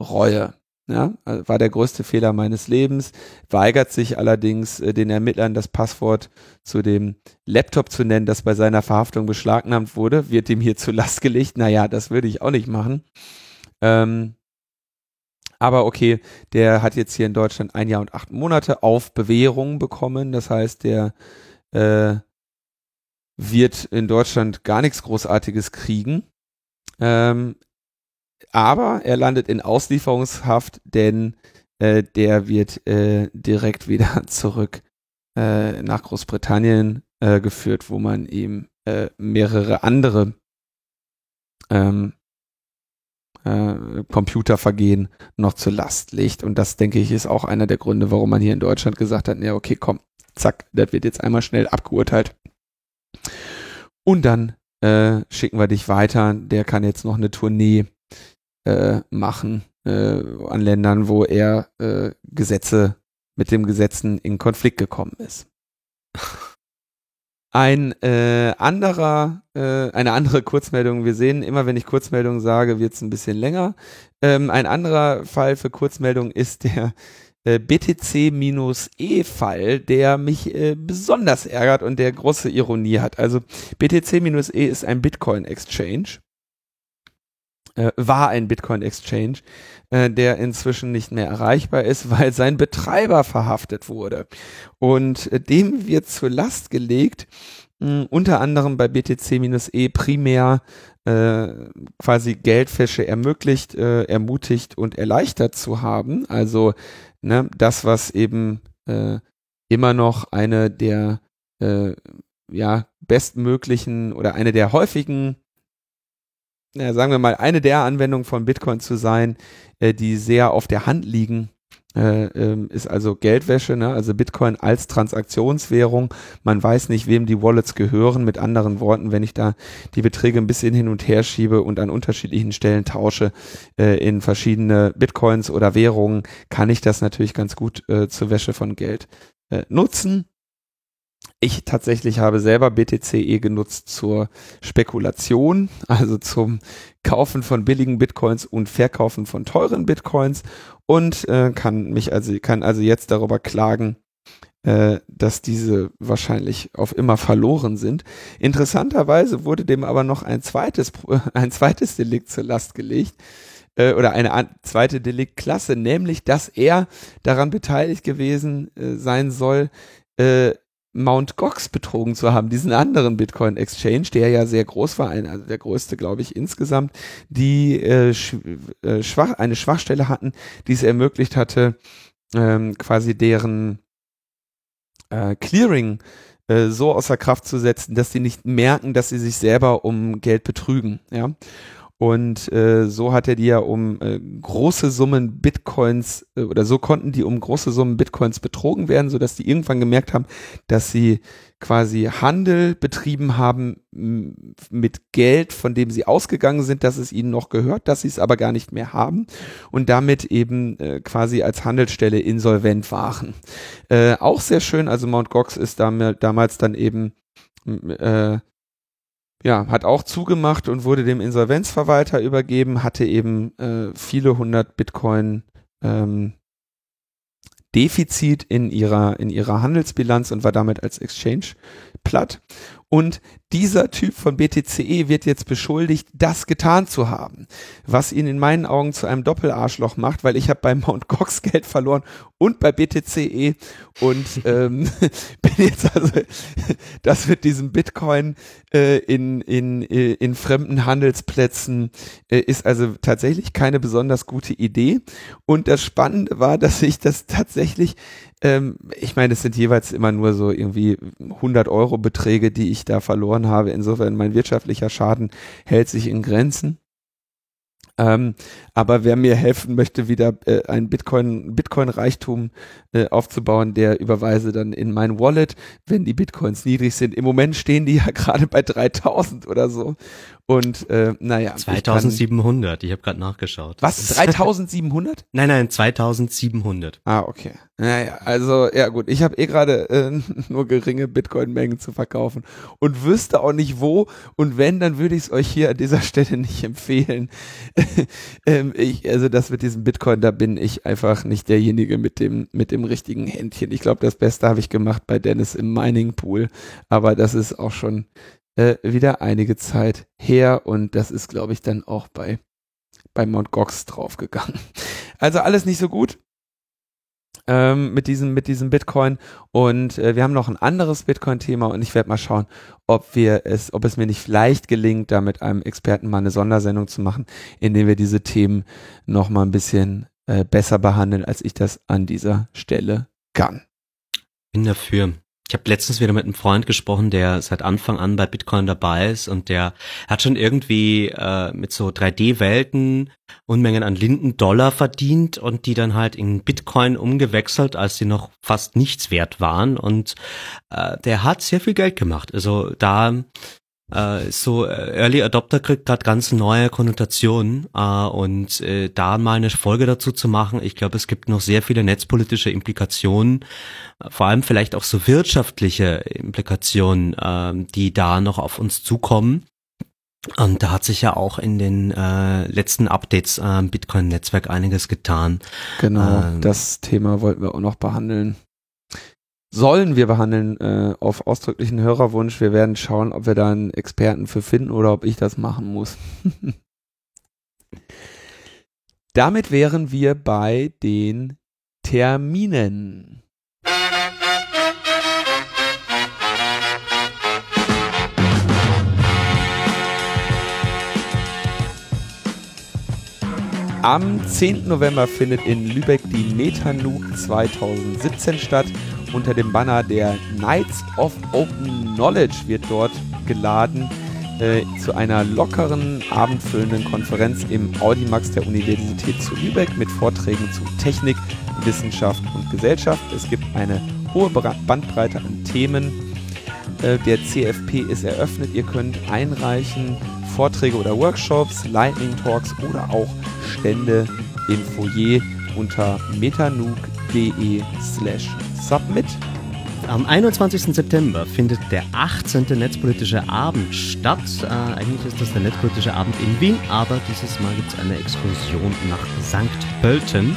Reue. Ja, also war der größte Fehler meines Lebens, weigert sich allerdings äh, den Ermittlern das Passwort zu dem Laptop zu nennen, das bei seiner Verhaftung beschlagnahmt wurde, wird ihm hier zu Last gelegt. Naja, das würde ich auch nicht machen. Ähm, aber okay, der hat jetzt hier in Deutschland ein Jahr und acht Monate auf Bewährung bekommen. Das heißt, der äh, wird in Deutschland gar nichts Großartiges kriegen. Ähm, aber er landet in Auslieferungshaft, denn äh, der wird äh, direkt wieder zurück äh, nach Großbritannien äh, geführt, wo man ihm äh, mehrere andere ähm, äh, Computervergehen noch zur Last legt. Und das, denke ich, ist auch einer der Gründe, warum man hier in Deutschland gesagt hat, ja, okay, komm, zack, das wird jetzt einmal schnell abgeurteilt. Und dann äh, schicken wir dich weiter. Der kann jetzt noch eine Tournee äh, machen äh, an Ländern, wo er äh, Gesetze mit dem Gesetzen in Konflikt gekommen ist. Ein äh, anderer, äh, eine andere Kurzmeldung, wir sehen immer, wenn ich Kurzmeldung sage, wird es ein bisschen länger. Ähm, ein anderer Fall für Kurzmeldung ist der äh, BTC-E-Fall, der mich äh, besonders ärgert und der große Ironie hat. Also BTC-E ist ein Bitcoin-Exchange äh, war ein Bitcoin-Exchange, äh, der inzwischen nicht mehr erreichbar ist, weil sein Betreiber verhaftet wurde. Und äh, dem wird zur Last gelegt, mh, unter anderem bei BTC-E primär äh, quasi Geldwäsche ermöglicht, äh, ermutigt und erleichtert zu haben. Also ne, das, was eben äh, immer noch eine der äh, ja, bestmöglichen oder eine der häufigen ja, sagen wir mal, eine der Anwendungen von Bitcoin zu sein, äh, die sehr auf der Hand liegen, äh, ähm, ist also Geldwäsche, ne? also Bitcoin als Transaktionswährung. Man weiß nicht, wem die Wallets gehören. Mit anderen Worten, wenn ich da die Beträge ein bisschen hin und her schiebe und an unterschiedlichen Stellen tausche äh, in verschiedene Bitcoins oder Währungen, kann ich das natürlich ganz gut äh, zur Wäsche von Geld äh, nutzen. Ich tatsächlich habe selber BTCE genutzt zur Spekulation, also zum Kaufen von billigen Bitcoins und Verkaufen von teuren Bitcoins und äh, kann mich also kann also jetzt darüber klagen, äh, dass diese wahrscheinlich auf immer verloren sind. Interessanterweise wurde dem aber noch ein zweites, ein zweites Delikt zur Last gelegt äh, oder eine zweite Deliktklasse, nämlich dass er daran beteiligt gewesen äh, sein soll, äh, Mount Gox betrogen zu haben, diesen anderen Bitcoin Exchange, der ja sehr groß war, ein, also der größte, glaube ich, insgesamt, die äh, äh, schwach, eine Schwachstelle hatten, die es ermöglicht hatte, ähm, quasi deren äh, Clearing äh, so außer Kraft zu setzen, dass sie nicht merken, dass sie sich selber um Geld betrügen, ja. Und äh, so hat er die ja um äh, große Summen Bitcoins äh, oder so konnten die um große Summen Bitcoins betrogen werden, so dass die irgendwann gemerkt haben, dass sie quasi Handel betrieben haben mit Geld, von dem sie ausgegangen sind, dass es ihnen noch gehört, dass sie es aber gar nicht mehr haben und damit eben äh, quasi als Handelsstelle insolvent waren. Äh, auch sehr schön, also Mount Gox ist damals dann eben äh, ja, hat auch zugemacht und wurde dem Insolvenzverwalter übergeben, hatte eben äh, viele hundert Bitcoin ähm, Defizit in ihrer, in ihrer Handelsbilanz und war damit als Exchange platt. Und dieser Typ von BTCE wird jetzt beschuldigt, das getan zu haben, was ihn in meinen Augen zu einem Doppelarschloch macht, weil ich habe bei Mount Gox Geld verloren und bei BTCE und ähm, bin jetzt also das mit diesem Bitcoin äh, in, in, äh, in fremden Handelsplätzen äh, ist also tatsächlich keine besonders gute Idee. Und das Spannende war, dass ich das tatsächlich ähm, ich meine, es sind jeweils immer nur so irgendwie 100 Euro Beträge, die ich da verloren habe. Insofern mein wirtschaftlicher Schaden hält sich in Grenzen. Ähm, aber wer mir helfen möchte, wieder äh, ein Bitcoin, Bitcoin-Reichtum äh, aufzubauen, der überweise dann in mein Wallet, wenn die Bitcoins niedrig sind. Im Moment stehen die ja gerade bei 3000 oder so. Und äh, naja. 2700, ich, ich habe gerade nachgeschaut. Was? 3700? nein, nein, 2700. Ah, okay. Naja, also ja gut, ich habe eh gerade äh, nur geringe Bitcoin-Mengen zu verkaufen und wüsste auch nicht wo. Und wenn, dann würde ich es euch hier an dieser Stelle nicht empfehlen. ähm, ich, also das mit diesem Bitcoin, da bin ich einfach nicht derjenige mit dem, mit dem richtigen Händchen. Ich glaube, das Beste habe ich gemacht bei Dennis im Mining Pool. Aber das ist auch schon äh, wieder einige Zeit her und das ist, glaube ich, dann auch bei, bei Mount Gox draufgegangen. Also alles nicht so gut ähm, mit diesem mit diesem Bitcoin und äh, wir haben noch ein anderes Bitcoin-Thema und ich werde mal schauen, ob wir es, ob es mir nicht vielleicht gelingt, da mit einem Experten mal eine Sondersendung zu machen, in dem wir diese Themen noch mal ein bisschen äh, besser behandeln, als ich das an dieser Stelle kann. Bin dafür. Ich habe letztens wieder mit einem Freund gesprochen, der seit Anfang an bei Bitcoin dabei ist und der hat schon irgendwie äh, mit so 3D-Welten Unmengen an Linden-Dollar verdient und die dann halt in Bitcoin umgewechselt, als sie noch fast nichts wert waren. Und äh, der hat sehr viel Geld gemacht. Also da äh, so äh, Early Adopter kriegt gerade ganz neue Konnotationen äh, und äh, da mal eine Folge dazu zu machen, ich glaube, es gibt noch sehr viele netzpolitische Implikationen, äh, vor allem vielleicht auch so wirtschaftliche Implikationen, äh, die da noch auf uns zukommen. Und da hat sich ja auch in den äh, letzten Updates äh, Bitcoin-Netzwerk einiges getan. Genau, ähm, das Thema wollten wir auch noch behandeln sollen wir behandeln äh, auf ausdrücklichen Hörerwunsch. Wir werden schauen, ob wir da einen Experten für finden oder ob ich das machen muss. Damit wären wir bei den Terminen. Am 10. November findet in Lübeck die Metanook 2017 statt unter dem Banner der Knights of Open Knowledge wird dort geladen äh, zu einer lockeren, abendfüllenden Konferenz im Audimax der Universität zu Lübeck mit Vorträgen zu Technik, Wissenschaft und Gesellschaft. Es gibt eine hohe Bandbreite an Themen. Äh, der CFP ist eröffnet. Ihr könnt einreichen Vorträge oder Workshops, Lightning Talks oder auch Stände im Foyer unter metanook.de slash submit. Am 21. September findet der 18. Netzpolitische Abend statt. Äh, eigentlich ist das der Netzpolitische Abend in Wien, aber dieses Mal gibt es eine Exkursion nach St. Pölten.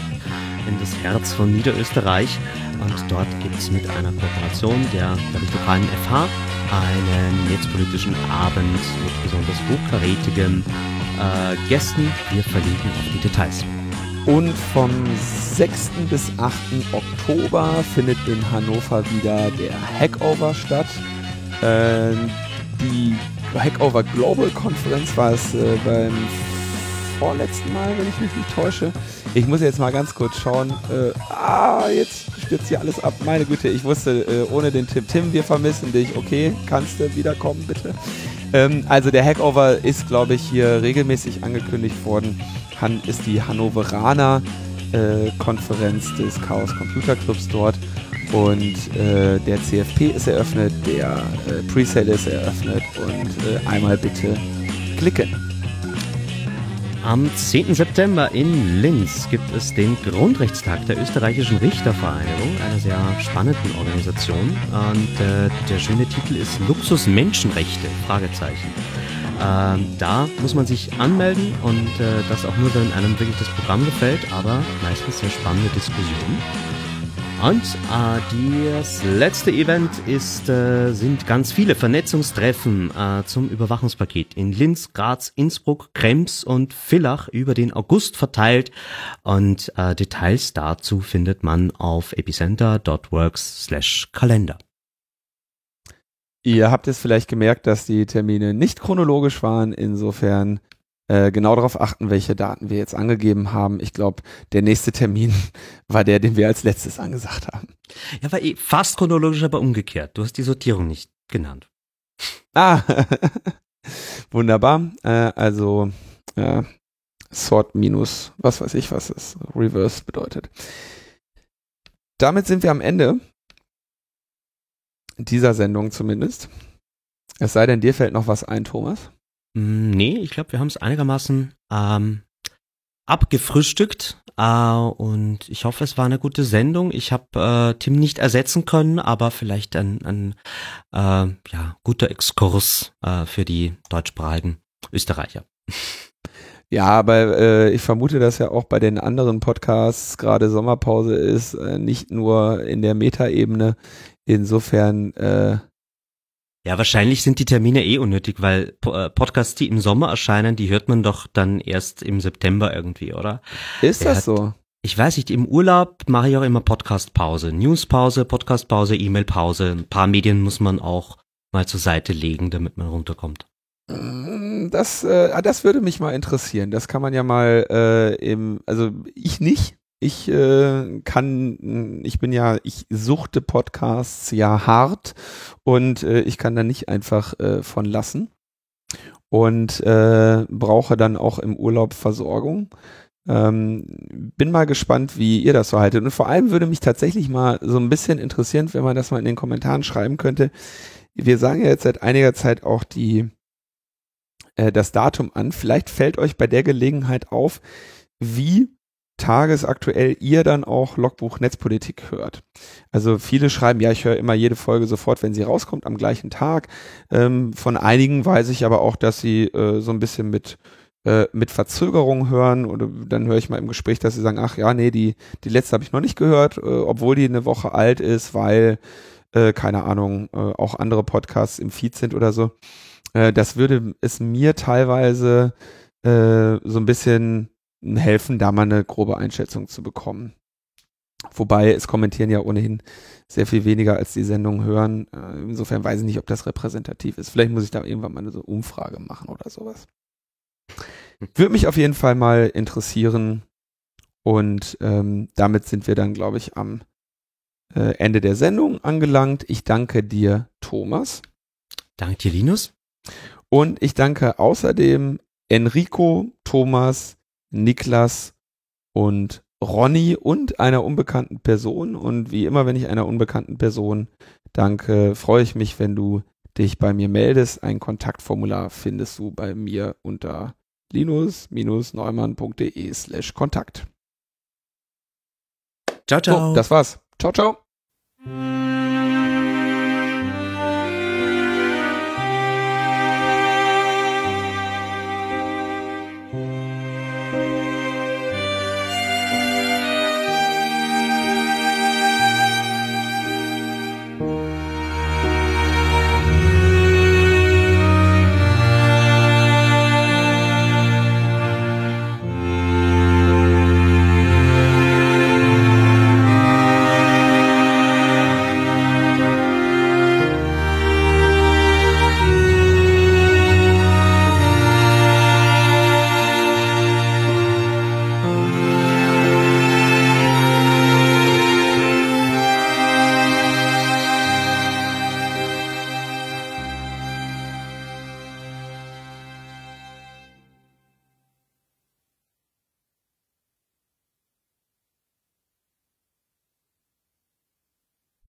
in das Herz von Niederösterreich. Und dort gibt es mit einer Kooperation der, der lokalen FH einen netzpolitischen Abend mit besonders hochkarätigen äh, Gästen. Wir verlinken auf die Details. Und vom 6. bis 8. Oktober findet in Hannover wieder der Hackover statt. Äh, die Hackover Global Konferenz war es äh, beim vorletzten Mal, wenn ich mich nicht täusche. Ich muss jetzt mal ganz kurz schauen. Äh, ah, jetzt stürzt hier alles ab. Meine Güte, ich wusste, äh, ohne den Tim, Tim, wir vermissen dich. Okay, kannst du wiederkommen, bitte? Ähm, also der Hackover ist, glaube ich, hier regelmäßig angekündigt worden. Han ist die Hannoveraner äh, Konferenz des Chaos Computer Clubs dort. Und äh, der CFP ist eröffnet, der äh, Presale ist eröffnet und äh, einmal bitte klicken. Am 10. September in Linz gibt es den Grundrechtstag der österreichischen Richtervereinigung, einer sehr spannenden Organisation. Und äh, der schöne Titel ist Luxus Menschenrechte? Fragezeichen. Ähm, da muss man sich anmelden und äh, das auch nur, wenn einem wirklich das Programm gefällt, aber meistens sehr spannende Diskussionen. Und äh, das letzte Event ist, äh, sind ganz viele Vernetzungstreffen äh, zum Überwachungspaket in Linz, Graz, Innsbruck, Krems und Villach über den August verteilt. Und äh, Details dazu findet man auf epicenter.works slash Kalender. Ihr habt es vielleicht gemerkt, dass die Termine nicht chronologisch waren. Insofern äh, genau darauf achten, welche Daten wir jetzt angegeben haben. Ich glaube, der nächste Termin war der, den wir als letztes angesagt haben. Ja, war eh fast chronologisch, aber umgekehrt. Du hast die Sortierung nicht genannt. Ah, wunderbar. Äh, also äh, Sort minus, was weiß ich, was es Reverse bedeutet. Damit sind wir am Ende dieser Sendung zumindest. Es sei denn, dir fällt noch was ein, Thomas. Mm, nee, ich glaube, wir haben es einigermaßen ähm, abgefrühstückt äh, und ich hoffe, es war eine gute Sendung. Ich habe äh, Tim nicht ersetzen können, aber vielleicht ein, ein äh, ja, guter Exkurs äh, für die deutschsprachigen Österreicher. Ja, aber äh, ich vermute, dass ja auch bei den anderen Podcasts gerade Sommerpause ist, äh, nicht nur in der Metaebene. Insofern äh, ja, wahrscheinlich sind die Termine eh unnötig, weil äh, Podcasts, die im Sommer erscheinen, die hört man doch dann erst im September irgendwie, oder? Ist das hat, so? Ich weiß nicht, im Urlaub mache ich auch immer Podcast-Pause. News-Pause, Podcast-Pause, E-Mail-Pause. Ein paar Medien muss man auch mal zur Seite legen, damit man runterkommt. Mm, das, äh, das würde mich mal interessieren. Das kann man ja mal äh, im, also ich nicht, ich äh, kann, ich bin ja, ich suchte Podcasts ja hart und äh, ich kann da nicht einfach äh, von lassen und äh, brauche dann auch im Urlaub Versorgung. Ähm, bin mal gespannt, wie ihr das so haltet. Und vor allem würde mich tatsächlich mal so ein bisschen interessieren, wenn man das mal in den Kommentaren schreiben könnte. Wir sagen ja jetzt seit einiger Zeit auch die äh, das Datum an. Vielleicht fällt euch bei der Gelegenheit auf, wie tagesaktuell ihr dann auch Logbuch Netzpolitik hört. Also viele schreiben, ja, ich höre immer jede Folge sofort, wenn sie rauskommt, am gleichen Tag. Ähm, von einigen weiß ich aber auch, dass sie äh, so ein bisschen mit äh, mit Verzögerung hören oder dann höre ich mal im Gespräch, dass sie sagen, ach ja, nee, die, die letzte habe ich noch nicht gehört, äh, obwohl die eine Woche alt ist, weil, äh, keine Ahnung, äh, auch andere Podcasts im Feed sind oder so. Äh, das würde es mir teilweise so ein bisschen helfen, da mal eine grobe Einschätzung zu bekommen. Wobei es kommentieren ja ohnehin sehr viel weniger als die Sendung hören. Äh, insofern weiß ich nicht, ob das repräsentativ ist. Vielleicht muss ich da irgendwann mal eine so Umfrage machen oder sowas. Würde mich auf jeden Fall mal interessieren. Und ähm, damit sind wir dann, glaube ich, am äh, Ende der Sendung angelangt. Ich danke dir, Thomas. Danke dir, Linus. Und ich danke außerdem Enrico, Thomas, Niklas und Ronny und einer unbekannten Person. Und wie immer, wenn ich einer unbekannten Person danke, freue ich mich, wenn du dich bei mir meldest. Ein Kontaktformular findest du bei mir unter linus-neumann.de slash Kontakt. Ciao, ciao. So, das war's. Ciao, ciao.